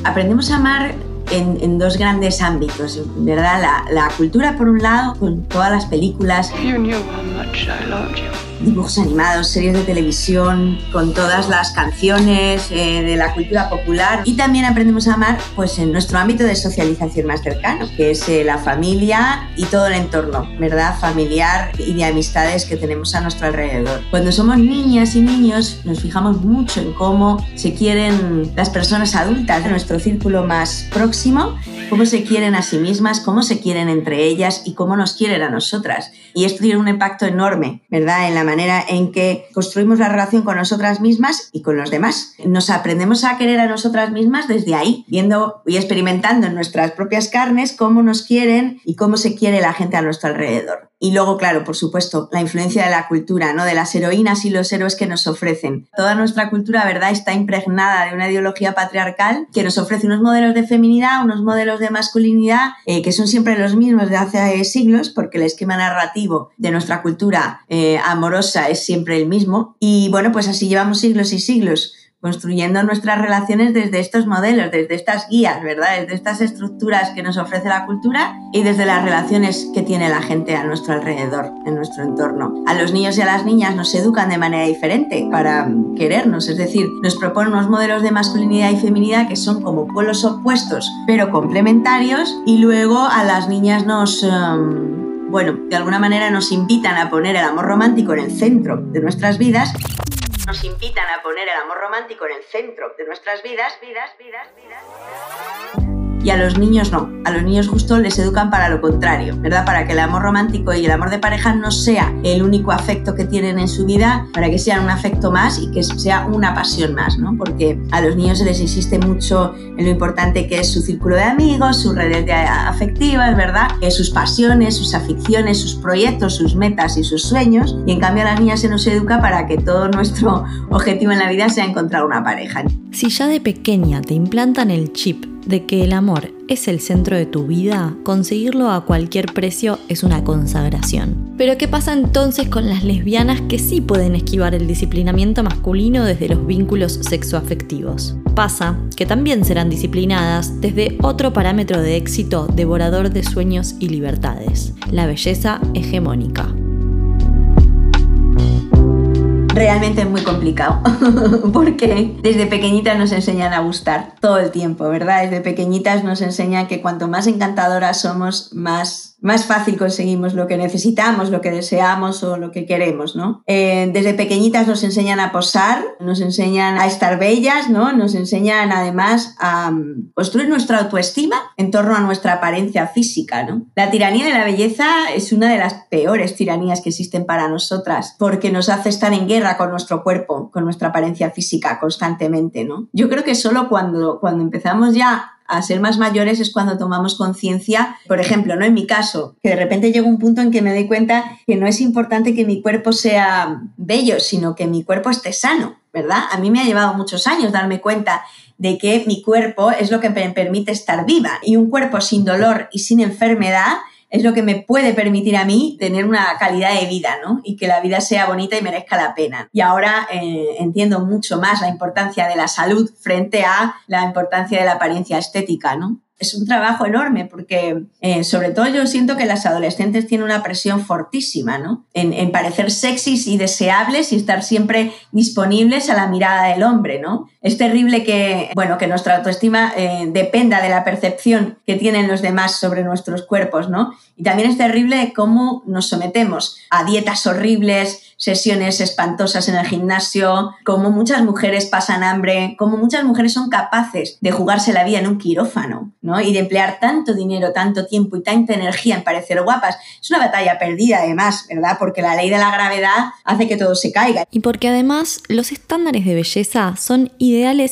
Aprendemos a amar en, dos grandes ámbitos, ¿verdad? La, la, cultura por un lado, con todas las películas dibujos animados, series de televisión, con todas las canciones eh, de la cultura popular y también aprendemos a amar pues en nuestro ámbito de socialización más cercano, que es eh, la familia y todo el entorno, ¿verdad? Familiar y de amistades que tenemos a nuestro alrededor. Cuando somos niñas y niños nos fijamos mucho en cómo se quieren las personas adultas de nuestro círculo más próximo, cómo se quieren a sí mismas, cómo se quieren entre ellas y cómo nos quieren a nosotras. Y esto tiene un impacto enorme, ¿verdad? En la manera en que construimos la relación con nosotras mismas y con los demás. Nos aprendemos a querer a nosotras mismas desde ahí, viendo y experimentando en nuestras propias carnes cómo nos quieren y cómo se quiere la gente a nuestro alrededor. Y luego, claro, por supuesto, la influencia de la cultura, ¿no? De las heroínas y los héroes que nos ofrecen. Toda nuestra cultura, ¿verdad?, está impregnada de una ideología patriarcal que nos ofrece unos modelos de feminidad, unos modelos de masculinidad, eh, que son siempre los mismos de hace siglos, porque el esquema narrativo de nuestra cultura eh, amorosa es siempre el mismo. Y bueno, pues así llevamos siglos y siglos construyendo nuestras relaciones desde estos modelos, desde estas guías, ¿verdad? Desde estas estructuras que nos ofrece la cultura y desde las relaciones que tiene la gente a nuestro alrededor, en nuestro entorno. A los niños y a las niñas nos educan de manera diferente para querernos, es decir, nos proponen unos modelos de masculinidad y feminidad que son como pueblos opuestos, pero complementarios, y luego a las niñas nos... Em, bueno, de alguna manera nos invitan a poner el amor romántico en el centro de nuestras vidas nos invitan a poner el amor romántico en el centro de nuestras vidas, vidas, vidas, vidas y a los niños no. A los niños justo les educan para lo contrario, ¿verdad? Para que el amor romántico y el amor de pareja no sea el único afecto que tienen en su vida, para que sea un afecto más y que sea una pasión más, ¿no? Porque a los niños se les insiste mucho en lo importante que es su círculo de amigos, sus redes afectivas, ¿verdad? sus pasiones, sus aficiones, sus proyectos, sus metas y sus sueños. Y en cambio a las niñas se nos educa para que todo nuestro objetivo en la vida sea encontrar una pareja. Si ya de pequeña te implantan el chip de que el amor es el centro de tu vida, conseguirlo a cualquier precio es una consagración. Pero ¿qué pasa entonces con las lesbianas que sí pueden esquivar el disciplinamiento masculino desde los vínculos sexoafectivos? Pasa que también serán disciplinadas desde otro parámetro de éxito devorador de sueños y libertades, la belleza hegemónica realmente muy complicado, porque desde pequeñitas nos enseñan a gustar todo el tiempo, ¿verdad? Desde pequeñitas nos enseñan que cuanto más encantadoras somos, más más fácil conseguimos lo que necesitamos, lo que deseamos o lo que queremos, ¿no? Eh, desde pequeñitas nos enseñan a posar, nos enseñan a estar bellas, ¿no? Nos enseñan además a mm, construir nuestra autoestima en torno a nuestra apariencia física, ¿no? La tiranía de la belleza es una de las peores tiranías que existen para nosotras, porque nos hace estar en guerra con nuestro cuerpo, con nuestra apariencia física constantemente, ¿no? Yo creo que solo cuando, cuando empezamos ya a ser más mayores es cuando tomamos conciencia, por ejemplo, ¿no? En mi caso, que de repente llega un punto en que me doy cuenta que no es importante que mi cuerpo sea bello, sino que mi cuerpo esté sano, ¿verdad? A mí me ha llevado muchos años darme cuenta de que mi cuerpo es lo que me permite estar viva y un cuerpo sin dolor y sin enfermedad es lo que me puede permitir a mí tener una calidad de vida, ¿no? Y que la vida sea bonita y merezca la pena. Y ahora eh, entiendo mucho más la importancia de la salud frente a la importancia de la apariencia estética, ¿no? es un trabajo enorme porque eh, sobre todo yo siento que las adolescentes tienen una presión fortísima, ¿no? En, parecer sexys y deseables y estar siempre disponibles a la mirada del hombre, ¿no? Es terrible que, bueno, que nuestra autoestima eh, dependa de la percepción que tienen los demás sobre nuestros cuerpos, ¿no? Y también es terrible cómo nos sometemos a dietas horribles, sesiones espantosas en el gimnasio, cómo muchas mujeres pasan hambre, cómo muchas mujeres son capaces de jugarse la vida en un quirófano, ¿no? Y de emplear tanto dinero, tanto tiempo y tanta energía en parecer guapas. Es una batalla perdida además, ¿verdad? Porque la ley de la gravedad hace que todo se caiga. Y porque además los estándares de belleza son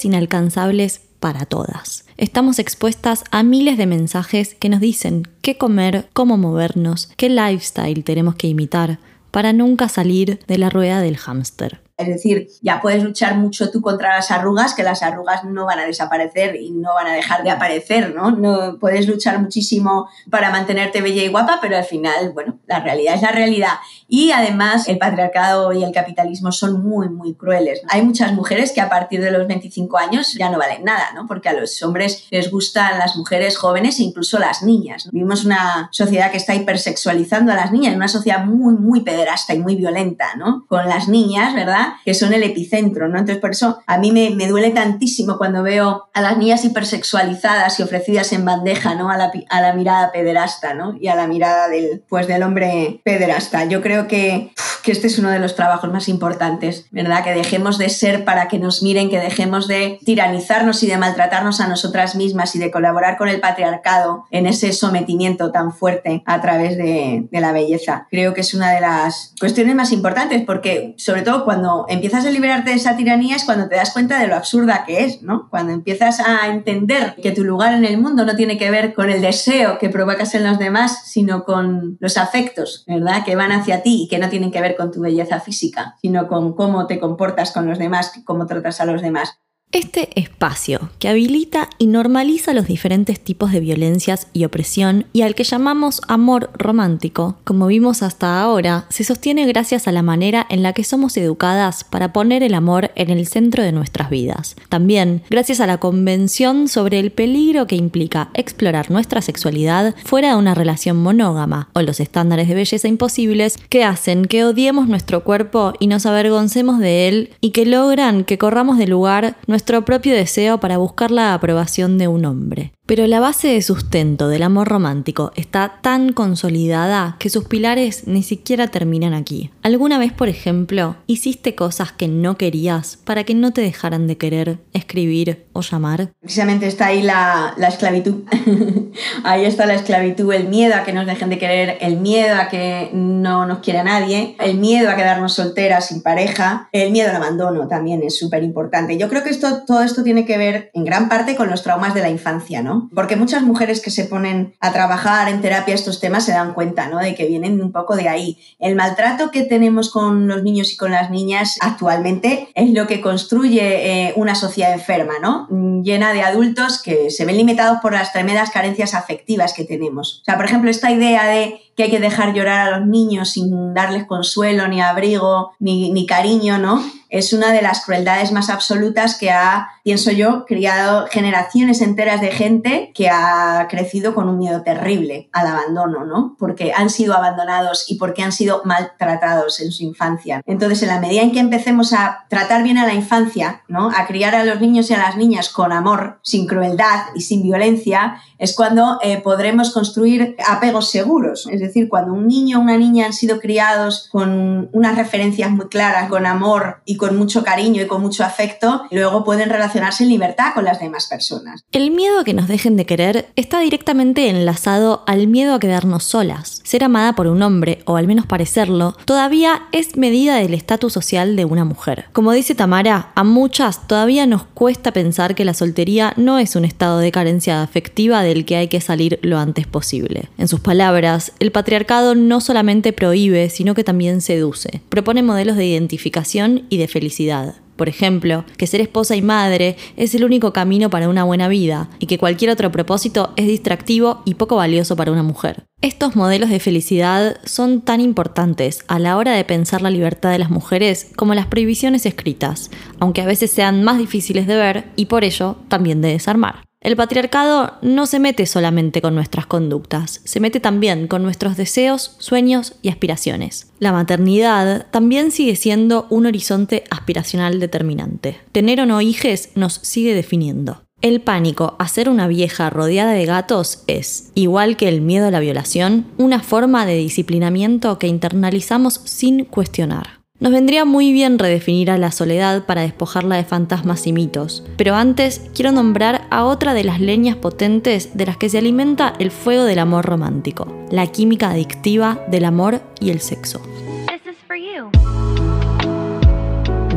inalcanzables para todas. Estamos expuestas a miles de mensajes que nos dicen qué comer, cómo movernos, qué lifestyle tenemos que imitar para nunca salir de la rueda del hámster. Es decir, ya puedes luchar mucho tú contra las arrugas, que las arrugas no van a desaparecer y no van a dejar de aparecer, ¿no? No puedes luchar muchísimo para mantenerte bella y guapa, pero al final, bueno, la realidad es la realidad. Y además, el patriarcado y el capitalismo son muy, muy crueles. Hay muchas mujeres que a partir de los 25 años ya no valen nada, ¿no? Porque a los hombres les gustan las mujeres jóvenes e incluso las niñas. Vivimos una sociedad que está hipersexualizando a las niñas, una sociedad muy, muy pederasta y muy violenta, ¿no? Con las niñas, ¿verdad? Que son el epicentro, ¿no? Entonces, por eso a mí me, me duele tantísimo cuando veo a las niñas hipersexualizadas y ofrecidas en bandeja, ¿no? A la, a la mirada pederasta, ¿no? Y a la mirada del, pues, del hombre pederasta. Yo creo que, que este es uno de los trabajos más importantes, ¿verdad? Que dejemos de ser para que nos miren, que dejemos de tiranizarnos y de maltratarnos a nosotras mismas y de colaborar con el patriarcado en ese sometimiento tan fuerte a través de, de la belleza. Creo que es una de las cuestiones más importantes porque, sobre todo cuando empiezas a liberarte de esa tiranía es cuando te das cuenta de lo absurda que es, ¿no? Cuando empiezas a entender que tu lugar en el mundo no tiene que ver con el deseo que provocas en los demás, sino con los afectos, ¿verdad? Que van hacia ti y que no tienen que ver con tu belleza física, sino con cómo te comportas con los demás, cómo tratas a los demás. Este espacio que habilita y normaliza los diferentes tipos de violencias y opresión y al que llamamos amor romántico, como vimos hasta ahora, se sostiene gracias a la manera en la que somos educadas para poner el amor en el centro de nuestras vidas. También gracias a la convención sobre el peligro que implica explorar nuestra sexualidad fuera de una relación monógama o los estándares de belleza imposibles que hacen que odiemos nuestro cuerpo y nos avergoncemos de él y que logran que corramos de lugar nuestro propio deseo para buscar la aprobación de un hombre. Pero la base de sustento del amor romántico está tan consolidada que sus pilares ni siquiera terminan aquí. ¿Alguna vez, por ejemplo, hiciste cosas que no querías para que no te dejaran de querer, escribir o llamar? Precisamente está ahí la, esclavitud. ahí está la esclavitud, el miedo a que nos dejen de querer, el miedo a que no nos quiera nadie, el miedo a quedarnos solteras sin pareja, el miedo al abandono también es súper importante. Yo creo que esto, todo esto tiene que ver en gran parte con los traumas de la infancia, ¿no? Porque muchas mujeres que se ponen a trabajar en terapia estos temas se dan cuenta, ¿no? De que vienen un poco de ahí. El maltrato que tenemos con los niños y con las niñas actualmente es lo que construye eh, una sociedad enferma, ¿no? Llena de adultos que se ven limitados por las tremendas carencias afectivas que tenemos. O sea, por ejemplo, esta idea de que hay que dejar llorar a los niños sin darles consuelo, ni abrigo, ni, ni cariño, ¿no? es una de las crueldades más absolutas que ha, pienso yo, criado generaciones enteras de gente que ha crecido con un miedo terrible al abandono, ¿no? Porque han sido abandonados y porque han sido maltratados en su infancia. Entonces, en la medida en que empecemos a tratar bien a la infancia, ¿no? A criar a los niños y a las niñas con amor, sin crueldad y sin violencia, es cuando eh, podremos construir apegos seguros. Decir, cuando un niño o una niña han sido criados con unas referencias muy claras, con amor y con mucho cariño y con mucho afecto, luego pueden relacionarse en libertad con las demás personas. El miedo a que nos dejen de querer está directamente enlazado al miedo a quedarnos solas. Ser amada por un hombre, o al menos parecerlo, todavía es medida del estatus social de una mujer. Como dice Tamara, a muchas todavía nos cuesta pensar que la soltería no es un estado de carencia afectiva del que hay que salir lo antes posible. En sus palabras, el patriarcado no solamente prohíbe, sino que también seduce. Propone modelos de identificación y de felicidad. Por ejemplo, que ser esposa y madre es el único camino para una buena vida y que cualquier otro propósito es distractivo y poco valioso para una mujer. Estos modelos de felicidad son tan importantes a la hora de pensar la libertad de las mujeres como las prohibiciones escritas, aunque a veces sean más difíciles de ver y por ello también de desarmar. El patriarcado no se mete solamente con nuestras conductas, se mete también con nuestros deseos, sueños y aspiraciones. La maternidad también sigue siendo un horizonte aspiracional determinante. Tener o no hijes nos sigue definiendo. El pánico a ser una vieja rodeada de gatos es, igual que el miedo a la violación, una forma de disciplinamiento que internalizamos sin cuestionar. Nos vendría muy bien redefinir a la soledad para despojarla de fantasmas y mitos, pero antes quiero nombrar a otra de las leñas potentes de las que se alimenta el fuego del amor romántico, la química adictiva del amor y el sexo.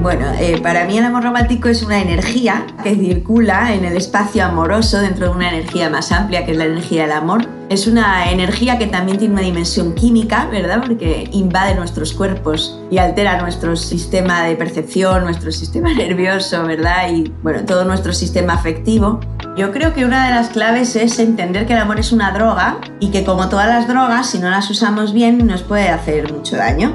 Bueno, eh, para mí el amor romántico es una energía que circula en el espacio amoroso dentro de una energía más amplia que es la energía del amor. Es una energía que también tiene una dimensión química, ¿verdad? Porque invade nuestros cuerpos y altera nuestro sistema de percepción, nuestro sistema nervioso, ¿verdad? Y bueno, todo nuestro sistema afectivo. Yo creo que una de las claves es entender que el amor es una droga y que como todas las drogas, si no las usamos bien, nos puede hacer mucho daño.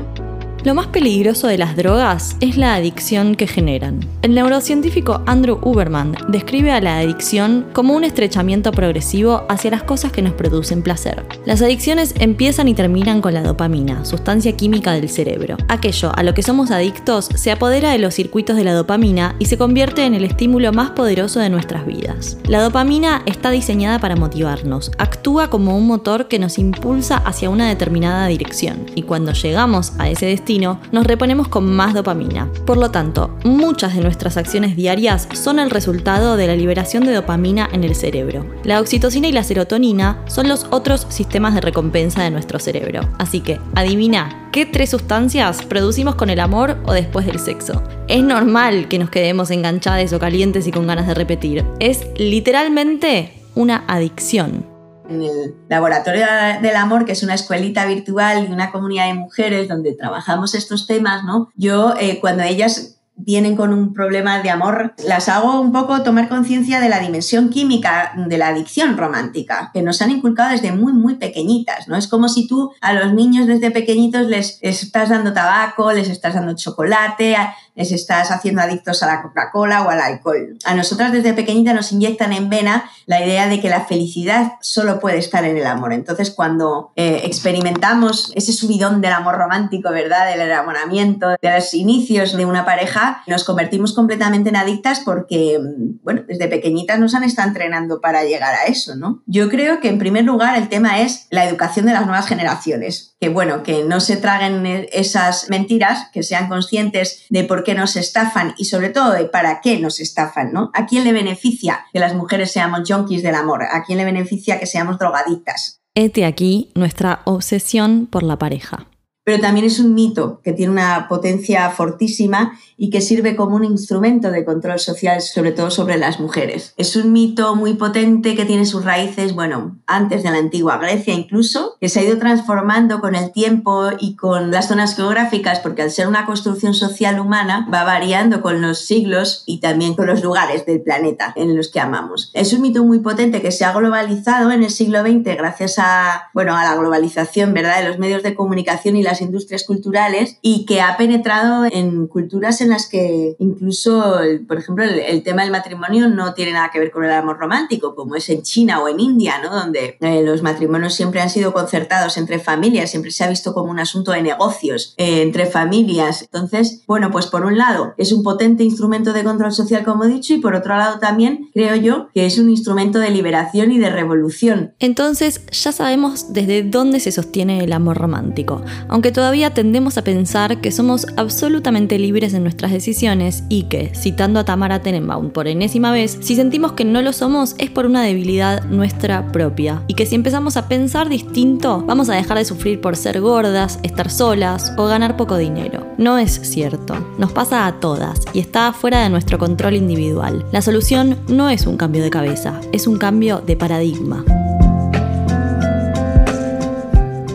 Lo más peligroso de las drogas es la adicción que generan. El neurocientífico Andrew Uberman describe a la adicción como un estrechamiento progresivo hacia las cosas que nos producen placer. Las adicciones empiezan y terminan con la dopamina, sustancia química del cerebro. Aquello a lo que somos adictos se apodera de los circuitos de la dopamina y se convierte en el estímulo más poderoso de nuestras vidas. La dopamina está diseñada para motivarnos, actúa como un motor que nos impulsa hacia una determinada dirección y cuando llegamos a ese destino nos reponemos con más dopamina. Por lo tanto, muchas de nuestras acciones diarias son el resultado de la liberación de dopamina en el cerebro. La oxitocina y la serotonina son los otros sistemas de recompensa de nuestro cerebro. Así que, adivina, ¿qué tres sustancias producimos con el amor o después del sexo? Es normal que nos quedemos enganchadas o calientes y con ganas de repetir. Es literalmente una adicción en el Laboratorio del Amor, que es una escuelita virtual y una comunidad de mujeres donde trabajamos estos temas, ¿no? Yo, eh, cuando ellas vienen con un problema de amor, las hago un poco tomar conciencia de la dimensión química de la adicción romántica, que nos han inculcado desde muy, muy pequeñitas, ¿no? Es como si tú a los niños desde pequeñitos les estás dando tabaco, les estás dando chocolate, les estás haciendo adictos a la Coca-Cola o al alcohol. A nosotras desde pequeñita nos inyectan en vena la idea de que la felicidad solo puede estar en el amor. Entonces, cuando eh, experimentamos ese subidón del amor romántico, ¿verdad? Del enamoramiento, de los inicios de una pareja, nos convertimos completamente en adictas porque, mm, bueno, desde pequeñitas nos han estado entrenando para llegar a eso, ¿no? Yo creo que en primer lugar el tema es la educación de las nuevas generaciones. Que bueno, que no se traguen esas mentiras, que sean conscientes de por qué nos estafan y sobre todo de para qué nos estafan, ¿no? ¿A quién le beneficia que las mujeres seamos junkies del amor? ¿A quién le beneficia que seamos drogadictas? Este aquí nuestra obsesión por la pareja. Pero también es un mito que tiene una potencia fortísima y que sirve como un instrumento de control social, sobre todo sobre las mujeres. Es un mito muy potente que tiene sus raíces, bueno, antes de la antigua Grecia incluso, que se ha ido transformando con el tiempo y con las zonas geográficas, porque al ser una construcción social humana va variando con los siglos y también con los lugares del planeta en los que amamos. Es un mito muy potente que se ha globalizado en el siglo XX gracias a, bueno, a la globalización, ¿verdad?, de los medios de comunicación y las industrias culturales y que ha penetrado en culturas en las que incluso, por ejemplo, el, tema del matrimonio no tiene nada que ver con el amor romántico, como es en China o en India, ¿no? donde eh, los matrimonios siempre han sido concertados entre familias, siempre se ha visto como un asunto de negocios eh, entre familias. Entonces, bueno, pues por un lado es un potente instrumento de control social, como he dicho, y por otro lado también creo yo que es un instrumento de liberación y de revolución. Entonces, ya sabemos desde dónde se sostiene el amor romántico, aunque todavía tendemos a pensar que somos absolutamente libres en nuestra decisiones y que, citando a Tamara Tenenbaum por enésima vez, si sentimos que no lo somos es por una debilidad nuestra propia y que si empezamos a pensar distinto vamos a dejar de sufrir por ser gordas, estar solas o ganar poco dinero. No es cierto, nos pasa a todas y está fuera de nuestro control individual. La solución no es un cambio de cabeza, es un cambio de paradigma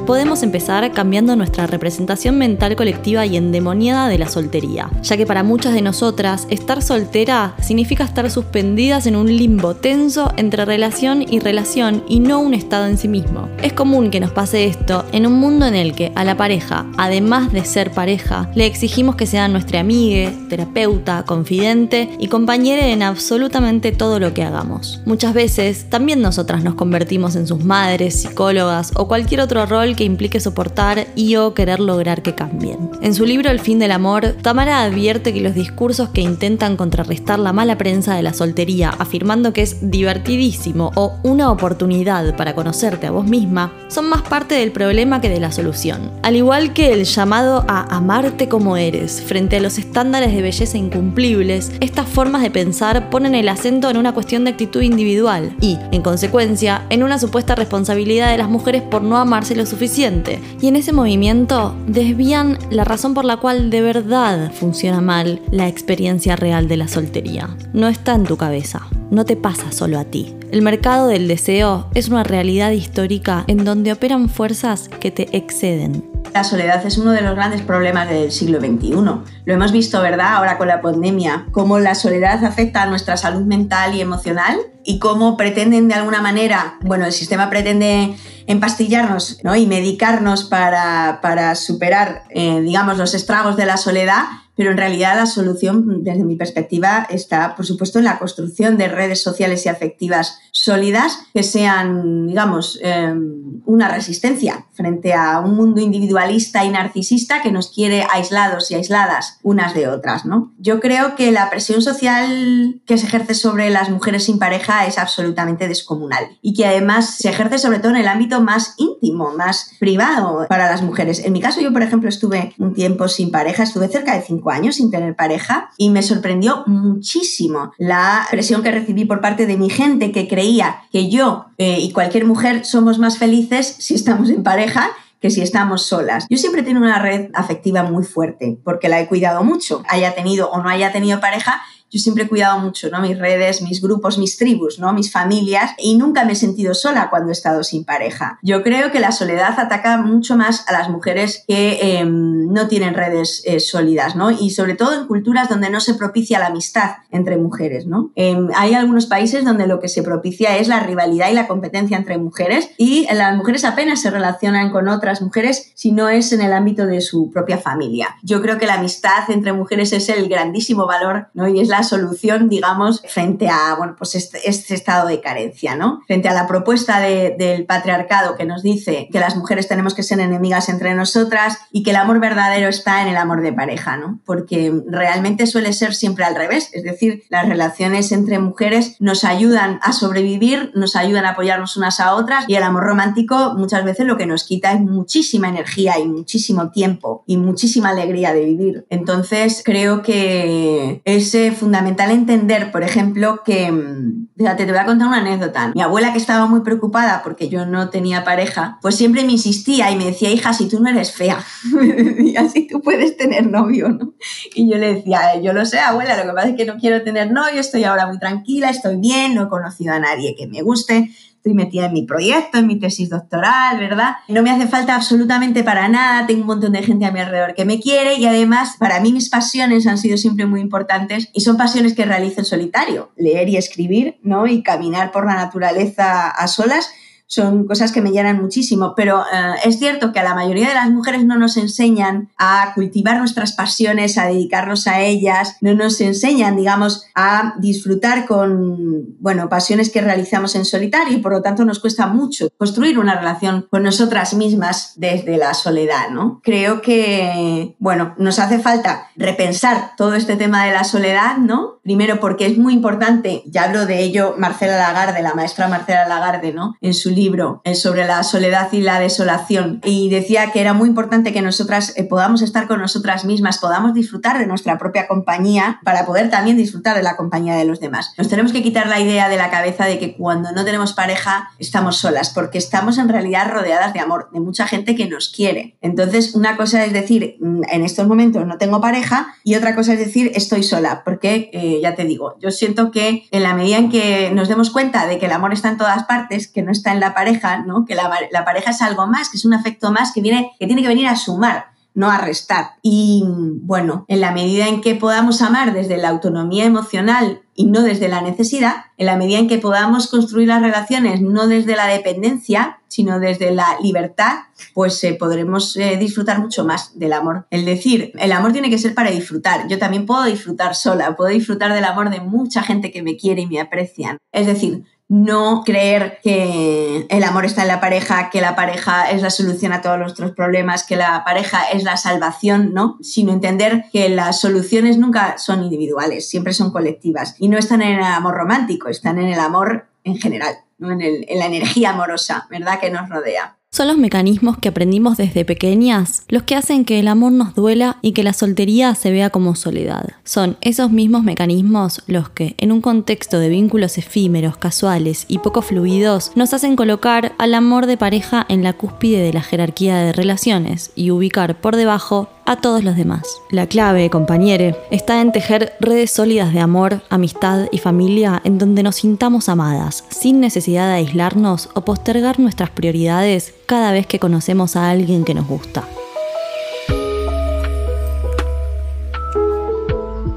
podemos empezar cambiando nuestra representación mental colectiva y endemoniada de la soltería, ya que para muchas de nosotras estar soltera significa estar suspendidas en un limbo tenso entre relación y relación y no un estado en sí mismo. Es común que nos pase esto en un mundo en el que a la pareja, además de ser pareja, le exigimos que sea nuestra amiga, terapeuta, confidente y compañera en absolutamente todo lo que hagamos. Muchas veces también nosotras nos convertimos en sus madres, psicólogas o cualquier otro rol que implique soportar y o querer lograr que cambien. En su libro El fin del amor, Tamara advierte que los discursos que intentan contrarrestar la mala prensa de la soltería, afirmando que es divertidísimo o una oportunidad para conocerte a vos misma, son más parte del problema que de la solución. Al igual que el llamado a amarte como eres frente a los estándares de belleza incumplibles, estas formas de pensar ponen el acento en una cuestión de actitud individual y, en consecuencia, en una supuesta responsabilidad de las mujeres por no amarse lo suficiente y en ese movimiento desvían la razón por la cual de verdad funciona mal la experiencia real de la soltería. No está en tu cabeza, no te pasa solo a ti. El mercado del deseo es una realidad histórica en donde operan fuerzas que te exceden. La soledad es uno de los grandes problemas del siglo XXI. Lo hemos visto, ¿verdad? Ahora con la pandemia, cómo la soledad afecta a nuestra salud mental y emocional y cómo pretenden de alguna manera, bueno, el sistema pretende empastillarnos ¿no? y medicarnos para, para superar, eh, digamos, los estragos de la soledad, pero en realidad la solución, desde mi perspectiva, está, por supuesto, en la construcción de redes sociales y afectivas sólidas que sean, digamos, em, una resistencia frente a un mundo individualista y narcisista que nos quiere aislados y aisladas unas de otras. ¿no? Yo creo que la presión social que se ejerce sobre las mujeres sin pareja es absolutamente descomunal y que además se ejerce sobre todo en el ámbito más íntimo, más privado para las mujeres. En mi caso, yo, por ejemplo, estuve un tiempo sin pareja, estuve cerca de cinco años sin tener pareja y me sorprendió muchísimo la presión que recibí por parte de mi gente que creía que yo eh, y cualquier mujer somos más felices si estamos en pareja que si estamos solas. Yo siempre tengo una red afectiva muy fuerte porque la he cuidado mucho, haya tenido o no haya tenido pareja, yo siempre he cuidado mucho, ¿no? Mis redes, mis grupos, mis tribus, ¿no? Mis familias y nunca me he sentido sola cuando he estado sin pareja. Yo creo que la soledad ataca mucho más a las mujeres que em, no tienen redes eh, sólidas, ¿no? Y sobre todo en culturas donde no se propicia la amistad entre mujeres, ¿no? Em, hay algunos países donde lo que se propicia es la rivalidad y la competencia entre mujeres y las mujeres apenas se relacionan con otras mujeres si no es en el ámbito de su propia familia. Yo creo que la amistad entre mujeres es el grandísimo valor, ¿no? Y es la solución, digamos, frente a bueno, pues este, este estado de carencia, ¿no? Frente a la propuesta del patriarcado que nos dice que las mujeres tenemos que ser enemigas entre nosotras y que el amor verdadero está en el amor de pareja, ¿no? Porque realmente suele ser siempre al revés, es decir, las relaciones entre mujeres nos ayudan a sobrevivir, nos ayudan a apoyarnos unas a otras y el amor romántico muchas veces lo que nos quita es muchísima energía y muchísimo tiempo y muchísima alegría de vivir. Entonces creo que ese fundamental entender, por ejemplo, que, mm, fíjate, te voy a contar una anécdota. Mi abuela que estaba muy preocupada porque yo no tenía pareja, pues siempre me insistía y me decía, hija, si tú no eres fea, y así tú puedes tener novio, ¿no? Y yo le decía, yo lo sé, abuela, lo que pasa es que no quiero tener novio, estoy ahora muy tranquila, estoy bien, no he conocido a nadie que me guste, estoy metida en mi proyecto, en mi tesis doctoral, ¿verdad? No me hace falta absolutamente para nada, tengo un montón de gente a mi alrededor que me quiere y además para mí mis pasiones han sido siempre muy importantes y son pasiones que realizo en solitario, leer y escribir, ¿no? Y caminar por la naturaleza a solas son cosas que me llenan muchísimo, pero eh, es cierto que a la mayoría de las mujeres no nos enseñan a cultivar nuestras pasiones, a dedicarnos a ellas, no nos enseñan, digamos, a disfrutar con, bueno, pasiones que realizamos en solitario y por lo tanto nos cuesta mucho construir una relación con nosotras mismas desde la soledad, ¿no? Creo que, bueno, nos hace falta repensar todo este tema de la soledad, ¿no? Primero porque es muy importante, ya hablo de ello Marcela Lagarde, la maestra Marcela Lagarde, ¿no? En su libro eh, sobre la soledad y la desolación y decía que era muy importante que nosotras eh, podamos estar con nosotras mismas, podamos disfrutar de nuestra propia compañía para poder también disfrutar de la compañía de los demás. Nos tenemos que quitar la idea de la cabeza de que cuando no tenemos pareja estamos solas, porque estamos en realidad rodeadas de amor, de mucha gente que nos quiere. Entonces, una cosa es decir, mm, en estos momentos no tengo pareja y otra cosa es decir, estoy sola, porque eh, ya te digo, yo siento que en la medida en que nos demos cuenta de que el amor está en todas partes, que no está en la pareja, ¿no? Que la, pareja es algo más, que es un afecto más que, viene, que tiene que venir a sumar, no a restar. Y bueno, en la medida en que podamos amar desde la autonomía emocional y no desde la necesidad, en la medida en que podamos construir las relaciones no desde la dependencia, sino desde la libertad, pues eh, podremos eh, disfrutar mucho más del amor. El decir, el amor tiene que ser para disfrutar. Yo también puedo disfrutar sola, puedo disfrutar del amor de mucha gente que me quiere y me aprecian. Es decir, no creer que el amor está en la pareja, que la pareja es la solución a todos nuestros problemas, que la pareja es la salvación, ¿no? Sino entender que las soluciones nunca son individuales, siempre son colectivas y no están en el amor romántico, están en el amor en general, ¿no? en, en la energía amorosa, ¿verdad? Que nos rodea. Son los mecanismos que aprendimos desde pequeñas los que hacen que el amor nos duela y que la soltería se vea como soledad. Son esos mismos mecanismos los que, en un contexto de vínculos efímeros, casuales y poco fluidos, nos hacen colocar al amor de pareja en la cúspide de la jerarquía de relaciones y ubicar por debajo a todos los demás. La clave, compañere, está en tejer redes sólidas de amor, amistad y familia en donde nos sintamos amadas, sin necesidad de aislarnos o postergar nuestras prioridades cada vez que conocemos a alguien que nos gusta.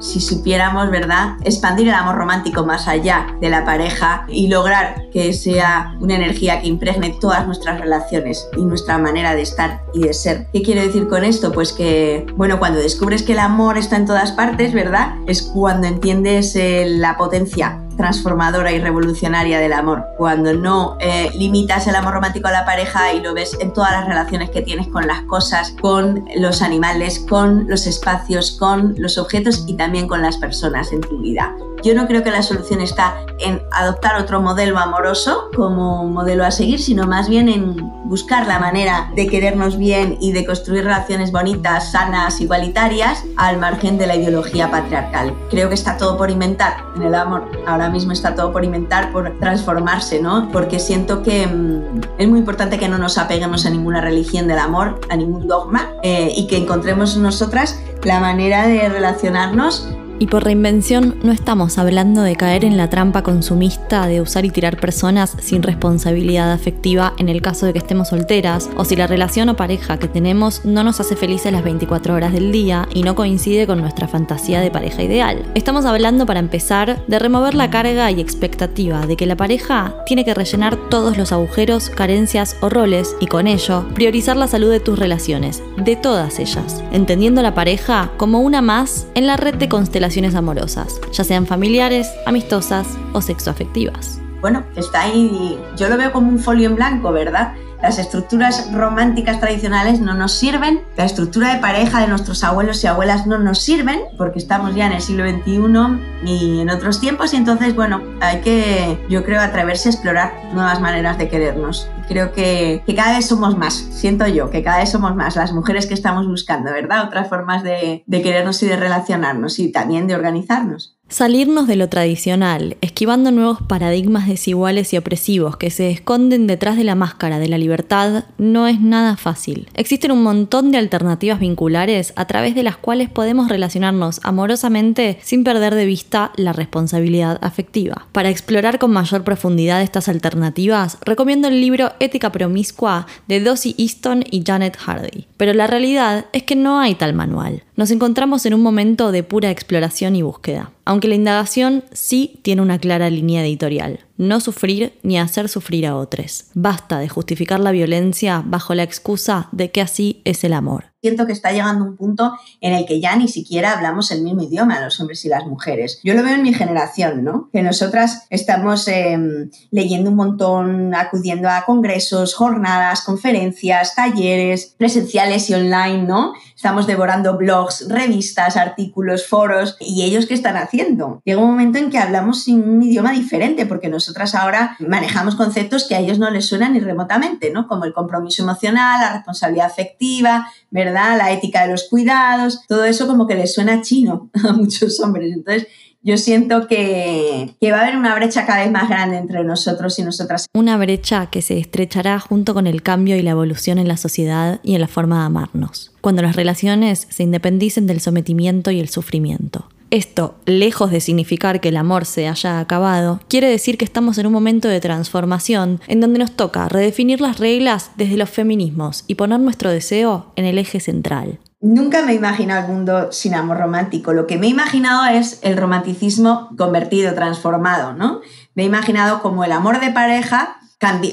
si supiéramos, ¿verdad?, expandir el amor romántico más allá de la pareja y lograr que sea una energía que impregne todas nuestras relaciones y nuestra manera de estar y de ser. ¿Qué quiero decir con esto? Pues que, bueno, cuando descubres que el amor está en todas partes, ¿verdad?, es cuando entiendes eh, la potencia transformadora y revolucionaria del amor. Cuando no eh, limitas el amor romántico a la pareja y lo ves en todas las relaciones que tienes con las cosas, con los animales, con los espacios, con los objetos y también con las personas en tu vida. Yo no creo que la solución está en adoptar otro modelo amoroso como modelo a seguir, sino más bien en buscar la manera de querernos bien y de construir relaciones bonitas, sanas, igualitarias, al margen de la ideología patriarcal. Creo que está todo por inventar en el amor. Ahora mismo está todo por inventar, por transformarse, ¿no? Porque siento que mm, es muy importante que no nos apeguemos a ninguna religión del amor, a ningún dogma, eh, y que encontremos nosotras la manera de relacionarnos y por reinvención no estamos hablando de caer en la trampa consumista de usar y tirar personas sin responsabilidad afectiva en el caso de que estemos solteras, o si la relación o pareja que tenemos no nos hace felices las 24 horas del día y no coincide con nuestra fantasía de pareja ideal. Estamos hablando para empezar de remover la carga y expectativa de que la pareja tiene que rellenar todos los agujeros, carencias o roles y con ello priorizar la salud de tus relaciones, de todas ellas, entendiendo la pareja como una más en la red de constelaciones amorosas, ya sean familiares, amistosas o sexoafectivas. Bueno, está ahí, yo lo veo como un folio en blanco, ¿verdad? Las estructuras románticas tradicionales no nos sirven, la estructura de pareja de nuestros abuelos y abuelas no nos sirven, porque estamos ya en el siglo XXI y en otros tiempos, y entonces, bueno, hay que, yo creo, atreverse a explorar nuevas maneras de querernos. Creo que, cada vez somos más, siento yo, que cada vez somos más las mujeres que estamos buscando, ¿verdad? Otras formas de, de querernos y de relacionarnos y también de organizarnos. Salirnos de lo tradicional, esquivando nuevos paradigmas desiguales y opresivos que se esconden detrás de la máscara de la libertad, no es nada fácil. Existen un montón de alternativas vinculares a través de las cuales podemos relacionarnos amorosamente sin perder de vista la responsabilidad afectiva. Para explorar con mayor profundidad estas alternativas, recomiendo el libro Ética Promiscua de Dossie Easton y Janet Hardy. Pero la realidad es que no hay tal manual. Nos encontramos en un momento de pura exploración y búsqueda aunque la indagación sí tiene una clara línea editorial no sufrir ni hacer sufrir a otros. Basta de justificar la violencia bajo la excusa de que así es el amor. Siento que está llegando un punto en el que ya ni siquiera hablamos el mismo idioma los hombres y las mujeres. Yo lo veo en mi generación, ¿no? Que nosotras estamos em, leyendo un montón, acudiendo a congresos, jornadas, conferencias, talleres presenciales y online, ¿no? Estamos devorando blogs, revistas, artículos, foros. ¿Y ellos qué están haciendo? Llega un momento en que hablamos sin un idioma diferente porque nos nosotras ahora manejamos conceptos que a ellos no les suenan ni remotamente, ¿no? Como el compromiso emocional, la responsabilidad afectiva, ¿verdad? La ética de los cuidados, todo eso como que les suena chino a muchos hombres. Entonces, yo siento que, que, va a haber una brecha cada vez más grande entre nosotros y nosotras. Una brecha que se estrechará junto con el cambio y la evolución en la sociedad y en la forma de amarnos, cuando las relaciones se independicen del sometimiento y el sufrimiento. Esto, lejos de significar que el amor se haya acabado, quiere decir que estamos en un momento de transformación en donde nos toca redefinir las reglas desde los feminismos y poner nuestro deseo en el eje central. Nunca me he imaginado el mundo sin amor romántico. Lo que me he imaginado es el romanticismo convertido, transformado, ¿no? Me he imaginado como el amor de pareja,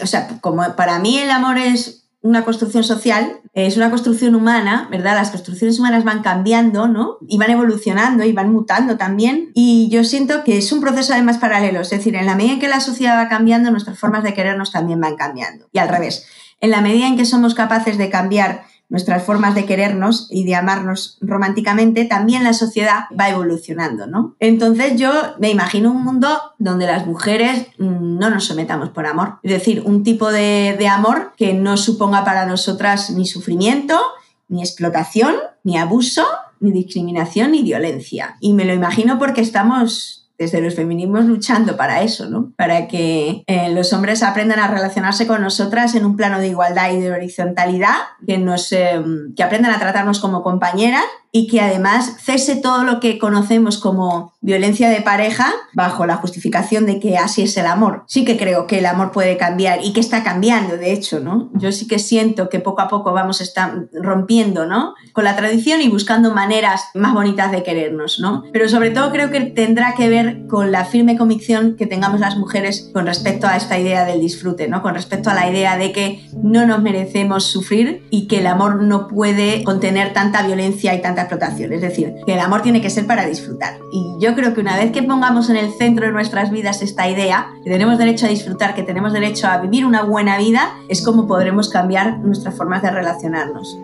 o sea, como para mí el amor es una construcción social, es una construcción humana, ¿verdad? Las construcciones humanas van cambiando, ¿no? Y van evolucionando y van mutando también. Y yo siento que es un proceso además paralelo, es decir, en la medida en que la sociedad va cambiando, nuestras formas de querernos también van cambiando. Y al revés, en la medida en que somos capaces de cambiar nuestras formas de querernos y de amarnos románticamente, también la sociedad va evolucionando, ¿no? Entonces yo me imagino un mundo donde las mujeres mm, no nos sometamos por amor, es decir, un tipo de, de amor que no suponga para nosotras ni sufrimiento, ni explotación, ni abuso, ni discriminación, ni violencia. Y me lo imagino porque estamos desde los feminismos luchando para eso, ¿no? Para que eh, los hombres aprendan a relacionarse con nosotras en un plano de igualdad y de horizontalidad, que, nos, eh, que aprendan a tratarnos como compañeras y que además cese todo lo que conocemos como violencia de pareja bajo la justificación de que así es el amor. Sí que creo que el amor puede cambiar y que está cambiando, de hecho, ¿no? Yo sí que siento que poco a poco vamos a estar rompiendo, ¿no? Con la tradición y buscando maneras más bonitas de querernos, ¿no? Pero sobre todo creo que tendrá que ver con la firme convicción que tengamos las mujeres con respecto a esta idea del disfrute, ¿no? Con respecto a la idea de que no nos merecemos sufrir y que el amor no puede contener tanta violencia y tanta Es decir, que el amor tiene que ser para disfrutar. Y yo creo que una vez que pongamos en el centro de nuestras vidas esta idea, que tenemos derecho a disfrutar, que tenemos derecho a vivir una buena vida, es como podremos cambiar nuestras formas de relacionarnos.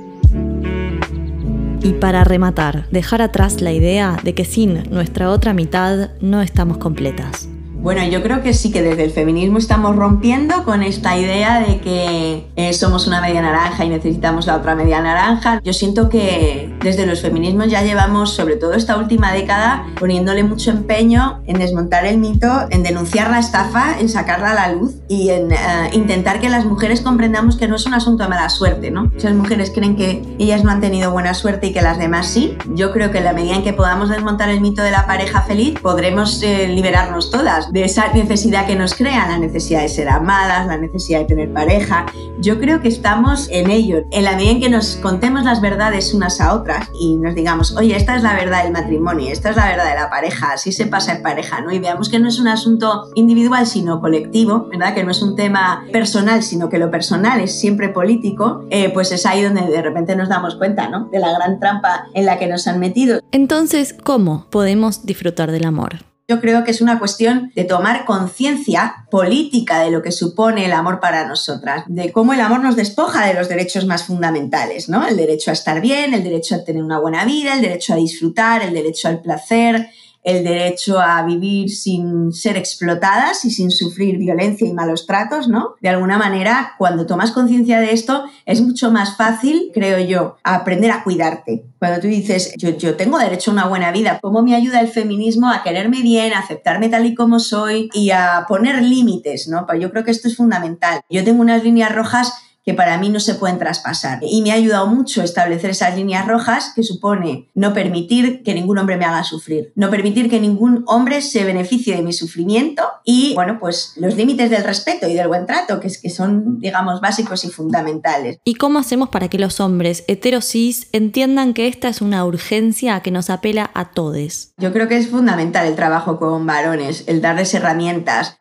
Y para rematar, dejar atrás la idea de que sin nuestra otra mitad no estamos completas. Bueno, yo creo que sí que desde el feminismo estamos rompiendo con esta idea de que eh, somos una media naranja y necesitamos la otra media naranja. Yo siento que desde los feminismos ya llevamos, sobre todo esta última década, poniéndole mucho empeño en desmontar el mito, en denunciar la estafa, en sacarla a la luz y en eh, intentar que las mujeres comprendamos que no es un asunto de mala suerte, ¿no? Muchas mujeres creen que ellas no han tenido buena suerte y que las demás sí. Yo creo que en la medida en que podamos desmontar el mito de la pareja feliz, podremos eh, liberarnos todas de esa necesidad que nos crea, la necesidad de ser amadas, la necesidad de tener pareja. Yo creo que estamos en ello. En la medida en que nos contemos las verdades unas a otras y nos digamos, oye, esta es la verdad del matrimonio, esta es la verdad de la pareja, así se pasa en pareja, ¿no? Y veamos que no es un asunto individual, sino colectivo, ¿verdad? Que no es un tema personal, sino que lo personal es siempre político, eh, pues es ahí donde de repente nos damos cuenta, ¿no? De la gran trampa en la que nos han metido. Entonces, ¿cómo podemos disfrutar del amor? Yo creo que es una cuestión de tomar conciencia política de lo que supone el amor para nosotras, de cómo el amor nos despoja de los derechos más fundamentales, ¿no? El derecho a estar bien, el derecho a tener una buena vida, el derecho a disfrutar, el derecho al placer, el derecho a vivir sin ser explotadas y sin sufrir violencia y malos tratos, ¿no? De alguna manera, cuando tomas conciencia de esto, es mucho más fácil, creo yo, aprender a cuidarte. Cuando tú dices, yo, yo tengo derecho a una buena vida, ¿cómo me ayuda el feminismo a quererme bien, a aceptarme tal y como soy y a poner límites, ¿no? Pues yo creo que esto es fundamental. Yo tengo unas líneas rojas que para mí no se pueden traspasar. Y me ha ayudado mucho establecer esas líneas rojas que supone no permitir que ningún hombre me haga sufrir, no permitir que ningún hombre se beneficie de mi sufrimiento y, bueno, pues los límites del respeto y del buen trato, que, es, que son, digamos, básicos y fundamentales. ¿Y cómo hacemos para que los hombres heterosis entiendan que esta es una urgencia que nos apela a todos? Yo creo que es fundamental el trabajo con varones, el darles herramientas,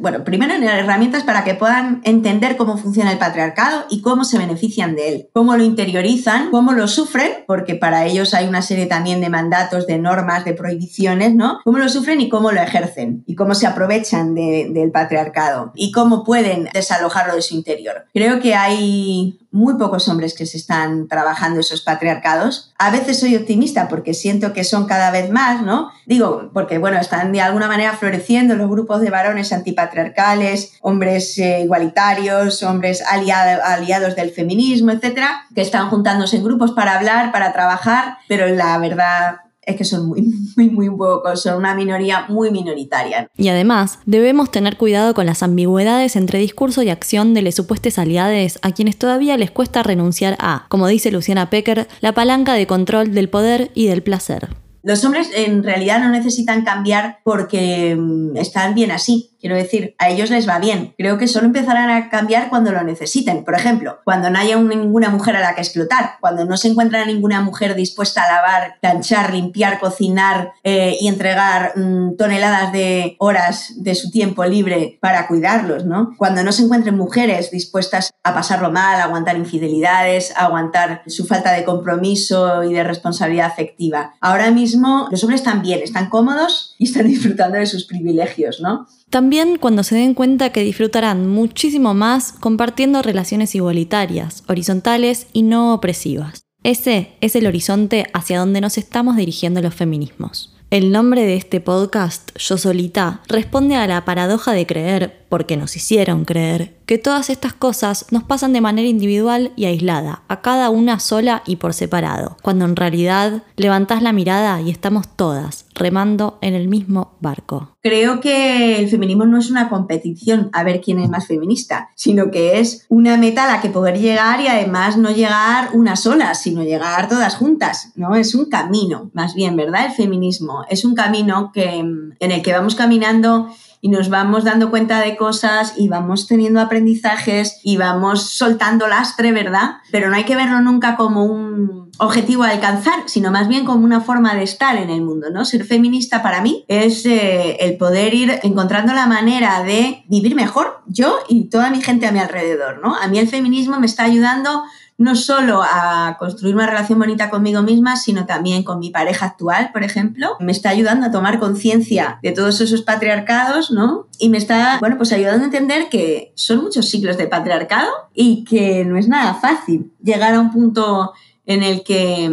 bueno, primero herramientas para que puedan entender cómo funciona el patriarcado y cómo se benefician de él, cómo lo interiorizan, cómo lo sufren, porque para ellos hay una serie también de mandatos, de normas, de prohibiciones, ¿no? Cómo lo sufren y cómo lo ejercen y cómo se aprovechan del patriarcado y cómo pueden desalojarlo de su interior. Creo que hay muy pocos hombres que se están trabajando esos patriarcados. A veces soy optimista porque siento que son cada vez más, ¿no? Digo, porque bueno, están de alguna manera floreciendo los grupos de varones antipatriarcales, hombres eh, igualitarios, hombres aliados del feminismo, etcétera, que están juntándose en grupos para hablar, para trabajar, pero la verdad es que son muy, muy, muy pocos, son una minoría muy minoritaria. Y además, debemos tener cuidado con las ambigüedades entre discurso y acción de los supuestos aliados a quienes todavía les cuesta renunciar a, como dice Luciana Pecker, la palanca de control del poder y del placer. Los hombres en realidad no necesitan cambiar porque mm, están bien así. Quiero decir, a ellos les va bien. Creo que solo empezarán a cambiar cuando lo necesiten. Por ejemplo, cuando no haya ninguna mujer a la que explotar, cuando no se encuentra ninguna mujer dispuesta a lavar, planchar, limpiar, cocinar eh, y entregar mm, toneladas de horas de su tiempo libre para cuidarlos, ¿no? Cuando no se encuentren mujeres dispuestas a pasarlo mal, a aguantar infidelidades, a aguantar su falta de compromiso y de responsabilidad afectiva. Ahora mismo los hombres están bien, están cómodos y están disfrutando de sus privilegios, ¿no? También cuando se den cuenta que disfrutarán muchísimo más compartiendo relaciones igualitarias, horizontales y no opresivas. Ese es el horizonte hacia donde nos estamos dirigiendo los feminismos. El nombre de este podcast, Yo Solita, responde a la paradoja de creer, porque nos hicieron creer, que todas estas cosas nos pasan de manera individual y aislada, a cada una sola y por separado, cuando en realidad levantás la mirada y estamos todas remando en el mismo barco. Creo que el feminismo no es una competición a ver quién es más feminista, sino que es una meta a la que poder llegar y además no llegar una sola, sino llegar todas juntas, ¿no? Es un camino, más bien, ¿verdad? El feminismo es un camino que, en el que vamos caminando y nos vamos dando cuenta de cosas y vamos teniendo aprendizajes y vamos soltando lastre, ¿verdad? Pero no hay que verlo nunca como un objetivo a alcanzar, sino más bien como una forma de estar en el mundo, ¿no? Ser feminista para mí es eh, el poder ir encontrando la manera de vivir mejor yo y toda mi gente a mi alrededor, ¿no? A mí el feminismo me está ayudando no solo a construir una relación bonita conmigo misma, sino también con mi pareja actual, por ejemplo. Me está ayudando a tomar conciencia de todos esos patriarcados, ¿no? Y me está, bueno, pues ayudando a entender que son muchos siglos de patriarcado y que no es nada fácil llegar a un punto en el que,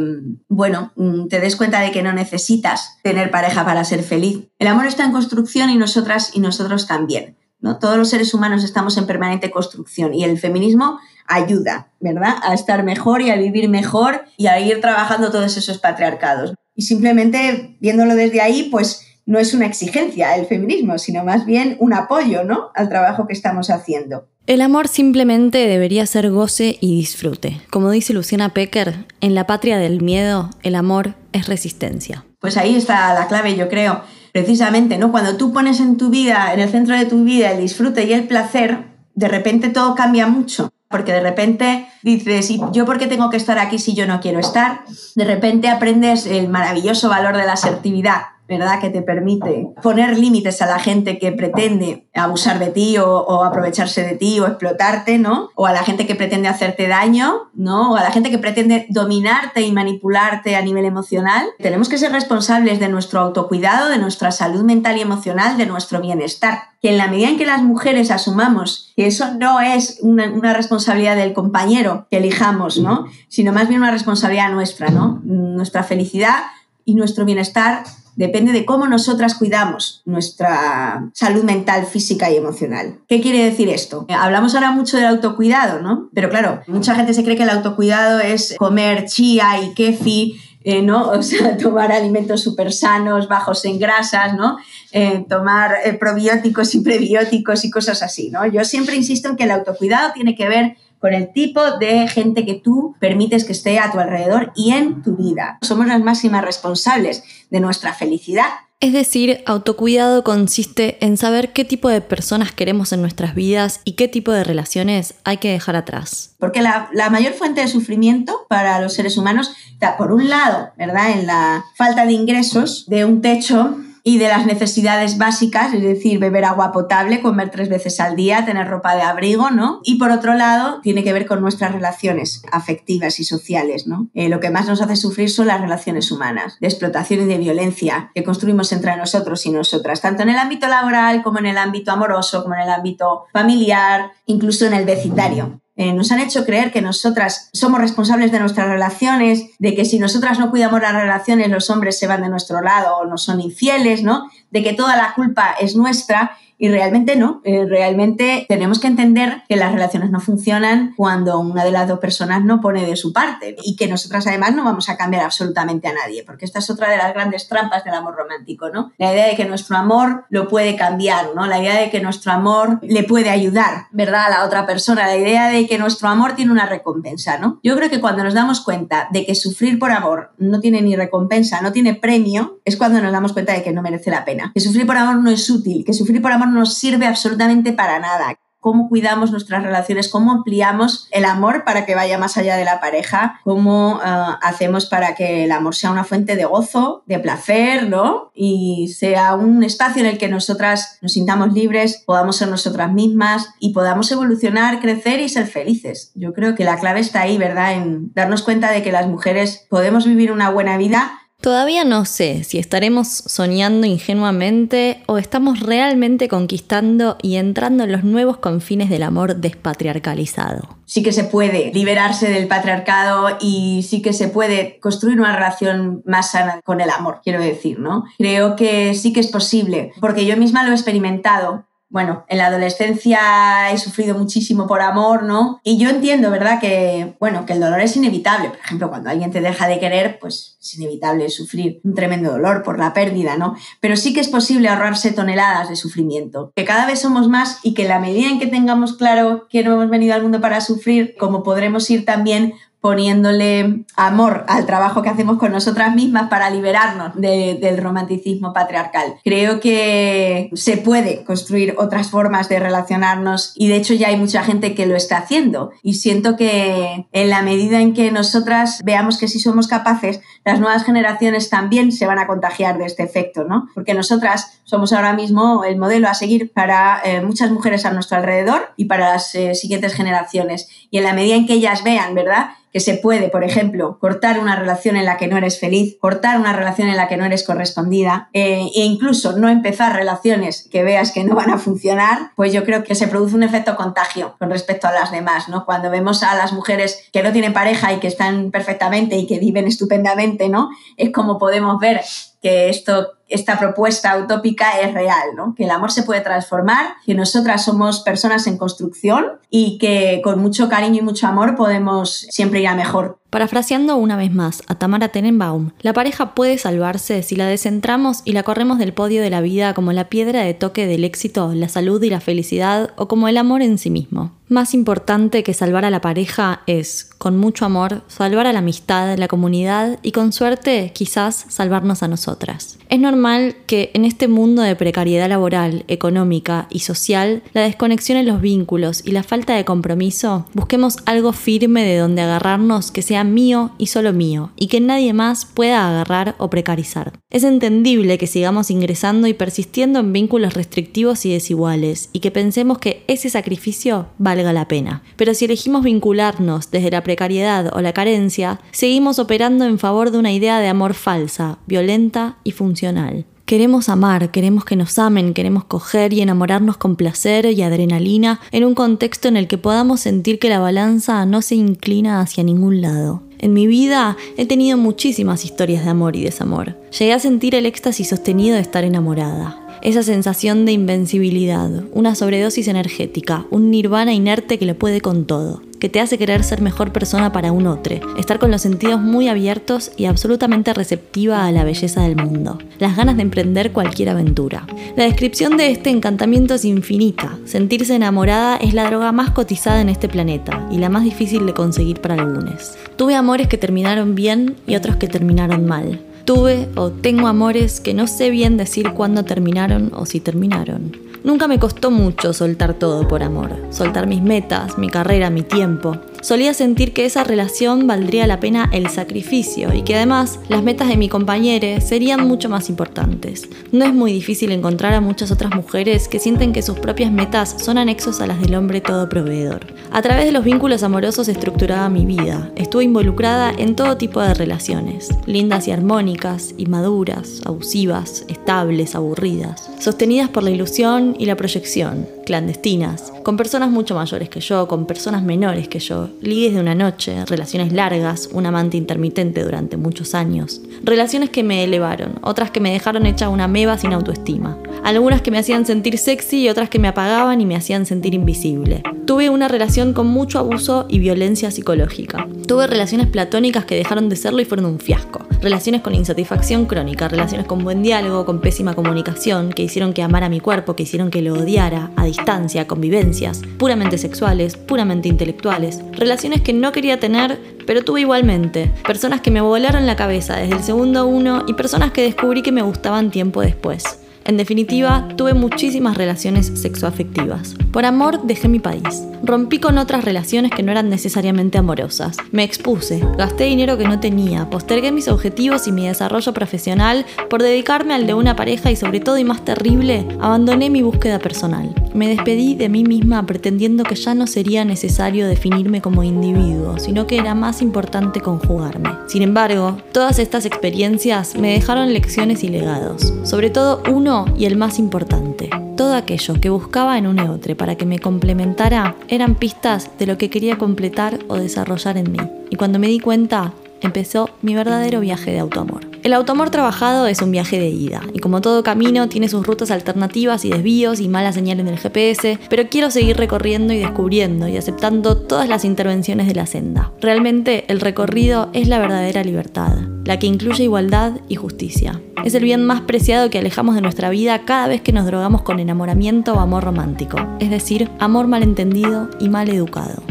bueno, te des cuenta de que no necesitas tener pareja para ser feliz. El amor está en construcción y nosotras y nosotros también. ¿No? Todos los seres humanos estamos en permanente construcción y el feminismo ayuda, ¿verdad? A estar mejor y a vivir mejor y a ir trabajando todos esos patriarcados. Y simplemente viéndolo desde ahí, pues no es una exigencia el feminismo, sino más bien un apoyo, ¿no? Al trabajo que estamos haciendo. El amor simplemente debería ser goce y disfrute. Como dice Luciana Pecker, en la patria del miedo, el amor es resistencia. Pues ahí está la clave, yo creo. Precisamente, ¿no? Cuando tú pones en tu vida, en el centro de tu vida, el disfrute y el placer, de repente todo cambia mucho porque de repente dices, ¿y yo por qué tengo que estar aquí si yo no quiero estar? De repente aprendes el maravilloso valor de la asertividad, ¿verdad? Que te permite poner límites a la gente que pretende abusar de ti o, aprovecharse de ti o explotarte, ¿no? O a la gente que pretende hacerte daño, ¿no? O a la gente que pretende dominarte y manipularte a nivel emocional. Tenemos que ser responsables de nuestro autocuidado, de nuestra salud mental y emocional, de nuestro bienestar. Que en la medida en que las mujeres asumamos que eso no es una, una responsabilidad del compañero que elijamos, ¿no? Sino más bien una responsabilidad nuestra, ¿no? Nuestra felicidad y nuestro bienestar depende de cómo nosotras cuidamos nuestra salud mental, física y emocional. ¿Qué quiere decir esto? Hablamos ahora mucho del autocuidado, ¿no? Pero claro, mucha gente se cree que el autocuidado es comer chía y kefi, eh, ¿no? O sea, tomar alimentos súper sanos, bajos en grasas, ¿no? Eh, tomar eh, probióticos y prebióticos y cosas así, ¿no? Yo siempre insisto en que el autocuidado tiene que ver con el tipo de gente que tú permites que esté a tu alrededor y en tu vida. Somos las máximas responsables de nuestra felicidad. Es decir, autocuidado consiste en saber qué tipo de personas queremos en nuestras vidas y qué tipo de relaciones hay que dejar atrás. Porque la, la, mayor fuente de sufrimiento para los seres humanos está, por un lado, ¿verdad?, en la falta de ingresos, de un techo y de las necesidades básicas, es decir, beber agua potable, comer tres veces al día, tener ropa de abrigo, ¿no? Y por otro lado, tiene que ver con nuestras relaciones afectivas y sociales, ¿no? Eh, lo que más nos hace sufrir son las relaciones humanas, de explotación y de violencia que construimos entre nosotros y nosotras, tanto en el ámbito laboral como en el ámbito amoroso, como en el ámbito familiar, incluso en el vecindario. Eh, nos han hecho creer que nosotras somos responsables de nuestras relaciones, de que si nosotras no cuidamos las relaciones los hombres se van de nuestro lado o nos son infieles, ¿no? De que toda la culpa es nuestra y realmente no, eh, realmente tenemos que entender que las relaciones no funcionan cuando una de las dos personas no pone de su parte y que nosotras además no vamos a cambiar absolutamente a nadie, porque esta es otra de las grandes trampas del amor romántico, ¿no? La idea de que nuestro amor lo puede cambiar, ¿no? La idea de que nuestro amor le puede ayudar, ¿verdad? A la otra persona, la idea de que nuestro amor tiene una recompensa, ¿no? Yo creo que cuando nos damos cuenta de que sufrir por amor no tiene ni recompensa, no tiene premio, es cuando nos damos cuenta de que no merece la pena. Que sufrir por amor no es útil, que sufrir por amor nos sirve absolutamente para nada cómo cuidamos nuestras relaciones, cómo ampliamos el amor para que vaya más allá de la pareja, cómo uh, hacemos para que el amor sea una fuente de gozo, de placer, ¿no? Y sea un espacio en el que nosotras nos sintamos libres, podamos ser nosotras mismas y podamos evolucionar, crecer y ser felices. Yo creo que la clave está ahí, ¿verdad? En darnos cuenta de que las mujeres podemos vivir una buena vida Todavía no sé si estaremos soñando ingenuamente o estamos realmente conquistando y entrando en los nuevos confines del amor despatriarcalizado. Sí que se puede liberarse del patriarcado y sí que se puede construir una relación más sana con el amor, quiero decir, ¿no? Creo que sí que es posible, porque yo misma lo he experimentado bueno, en la adolescencia he sufrido muchísimo por amor, ¿no? Y yo entiendo, ¿verdad? Que, bueno, que el dolor es inevitable. Por ejemplo, cuando alguien te deja de querer, pues es inevitable sufrir un tremendo dolor por la pérdida, ¿no? Pero sí que es posible ahorrarse toneladas de sufrimiento. Que cada vez somos más y que la medida en que tengamos claro que no hemos venido al mundo para sufrir, como podremos ir también poniéndole amor al trabajo que hacemos con nosotras mismas para liberarnos del romanticismo patriarcal. Creo que se puede construir otras formas de relacionarnos y de hecho ya hay mucha gente que lo está haciendo y siento que en la medida en que nosotras veamos que sí somos capaces, las nuevas generaciones también se van a contagiar de este efecto, ¿no? Porque nosotras somos ahora mismo el modelo a seguir para eh, muchas mujeres a nuestro alrededor y para las eh, siguientes generaciones. Y en la medida en que ellas vean, ¿verdad? Que se puede, por ejemplo, cortar una relación en la que no eres feliz, cortar una relación en la que no eres correspondida eh, e incluso no empezar relaciones que veas que no van a funcionar, pues yo creo que se produce un efecto contagio con respecto a las demás, ¿no? Cuando vemos a las mujeres que no tienen pareja y que están perfectamente y que viven estupendamente, ¿no? Es como podemos ver que esto esta propuesta utópica es real, ¿no? que el amor se puede transformar, que nosotras somos personas en construcción y que con mucho cariño y mucho amor podemos siempre ir a mejor. Parafraseando una vez más a Tamara Tenenbaum, la pareja puede salvarse si la descentramos y la corremos del podio de la vida como la piedra de toque del éxito, la salud y la felicidad o como el amor en sí mismo. Más importante que salvar a la pareja es, con mucho amor, salvar a la amistad, la comunidad y con suerte quizás salvarnos a nosotras. Es normal que en este mundo de precariedad laboral, económica y social, la desconexión en los vínculos y la falta de compromiso, busquemos algo firme de donde agarrarnos que sea mío y solo mío, y que nadie más pueda agarrar o precarizar. Es entendible que sigamos ingresando y persistiendo en vínculos restrictivos y desiguales, y que pensemos que ese sacrificio valga la pena. Pero si elegimos vincularnos desde la precariedad o la carencia, seguimos operando en favor de una idea de amor falsa, violenta y funcional. Queremos amar, queremos que nos amen, queremos coger y enamorarnos con placer y adrenalina en un contexto en el que podamos sentir que la balanza no se inclina hacia ningún lado. En mi vida he tenido muchísimas historias de amor y desamor. Llegué a sentir el éxtasis sostenido de estar enamorada. Esa sensación de invencibilidad, una sobredosis energética, un nirvana inerte que lo puede con todo que te hace querer ser mejor persona para un otro, estar con los sentidos muy abiertos y absolutamente receptiva a la belleza del mundo, las ganas de emprender cualquier aventura. La descripción de este encantamiento es infinita, sentirse enamorada es la droga más cotizada en este planeta y la más difícil de conseguir para algunos. Tuve amores que terminaron bien y otros que terminaron mal. Tuve o tengo amores que no sé bien decir cuándo terminaron o si terminaron. Nunca me costó mucho soltar todo por amor, soltar mis metas, mi carrera, mi tiempo. Solía sentir que esa relación valdría la pena el sacrificio y que además las metas de mi compañero serían mucho más importantes. No es muy difícil encontrar a muchas otras mujeres que sienten que sus propias metas son anexos a las del hombre todo proveedor. A través de los vínculos amorosos estructuraba mi vida. Estuve involucrada en todo tipo de relaciones, lindas y armónicas, inmaduras, abusivas, estables, aburridas, sostenidas por la ilusión y la proyección, clandestinas, con personas mucho mayores que yo, con personas menores que yo, ligues de una noche, relaciones largas, un amante intermitente durante muchos años, relaciones que me elevaron, otras que me dejaron hecha una meba sin autoestima, algunas que me hacían sentir sexy y otras que me apagaban y me hacían sentir invisible. Tuve una relación con mucho abuso y violencia psicológica. Tuve relaciones platónicas que dejaron de serlo y fueron un fiasco. Relaciones con insatisfacción crónica, relaciones con buen diálogo, con pésima comunicación, que hicieron que amara mi cuerpo, que hicieron que lo odiara, a distancia, convivencias, puramente sexuales, puramente intelectuales. Relaciones que no quería tener, pero tuve igualmente. Personas que me volaron la cabeza desde el segundo uno y personas que descubrí que me gustaban tiempo después. En definitiva, tuve muchísimas relaciones sexoafectivas. Por amor dejé mi país. Rompí con otras relaciones que no eran necesariamente amorosas. Me expuse, gasté dinero que no tenía, postergué mis objetivos y mi desarrollo profesional por dedicarme al de una pareja y sobre todo y más terrible, abandoné mi búsqueda personal. Me despedí de mí misma pretendiendo que ya no sería necesario definirme como individuo, sino que era más importante conjugarme. Sin embargo, todas estas experiencias me dejaron lecciones y legados, sobre todo uno y el más importante. Todo aquello que buscaba en un eotre para que me complementara eran pistas de lo que quería completar o desarrollar en mí. Y cuando me di cuenta, empezó mi verdadero viaje de autoamor. El automor trabajado es un viaje de ida, y como todo camino tiene sus rutas alternativas y desvíos y malas señales en el GPS, pero quiero seguir recorriendo y descubriendo y aceptando todas las intervenciones de la senda. Realmente el recorrido es la verdadera libertad, la que incluye igualdad y justicia. Es el bien más preciado que alejamos de nuestra vida cada vez que nos drogamos con enamoramiento o amor romántico, es decir, amor malentendido y mal educado.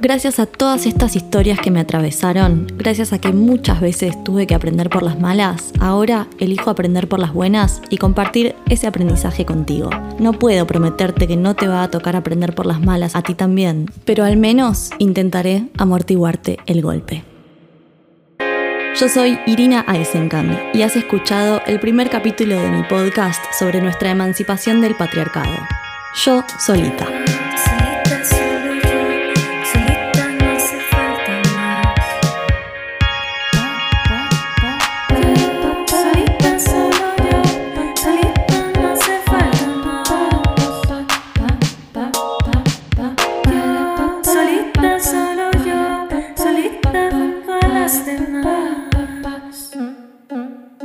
Gracias a todas estas historias que me atravesaron, gracias a que muchas veces tuve que aprender por las malas, ahora elijo aprender por las buenas y compartir ese aprendizaje contigo. No puedo prometerte que no te va a tocar aprender por las malas a ti también, pero al menos intentaré amortiguarte el golpe. Yo soy Irina Eisenkamp y has escuchado el primer capítulo de mi podcast sobre nuestra emancipación del patriarcado. Yo solita.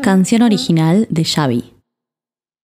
Canción original de Xavi.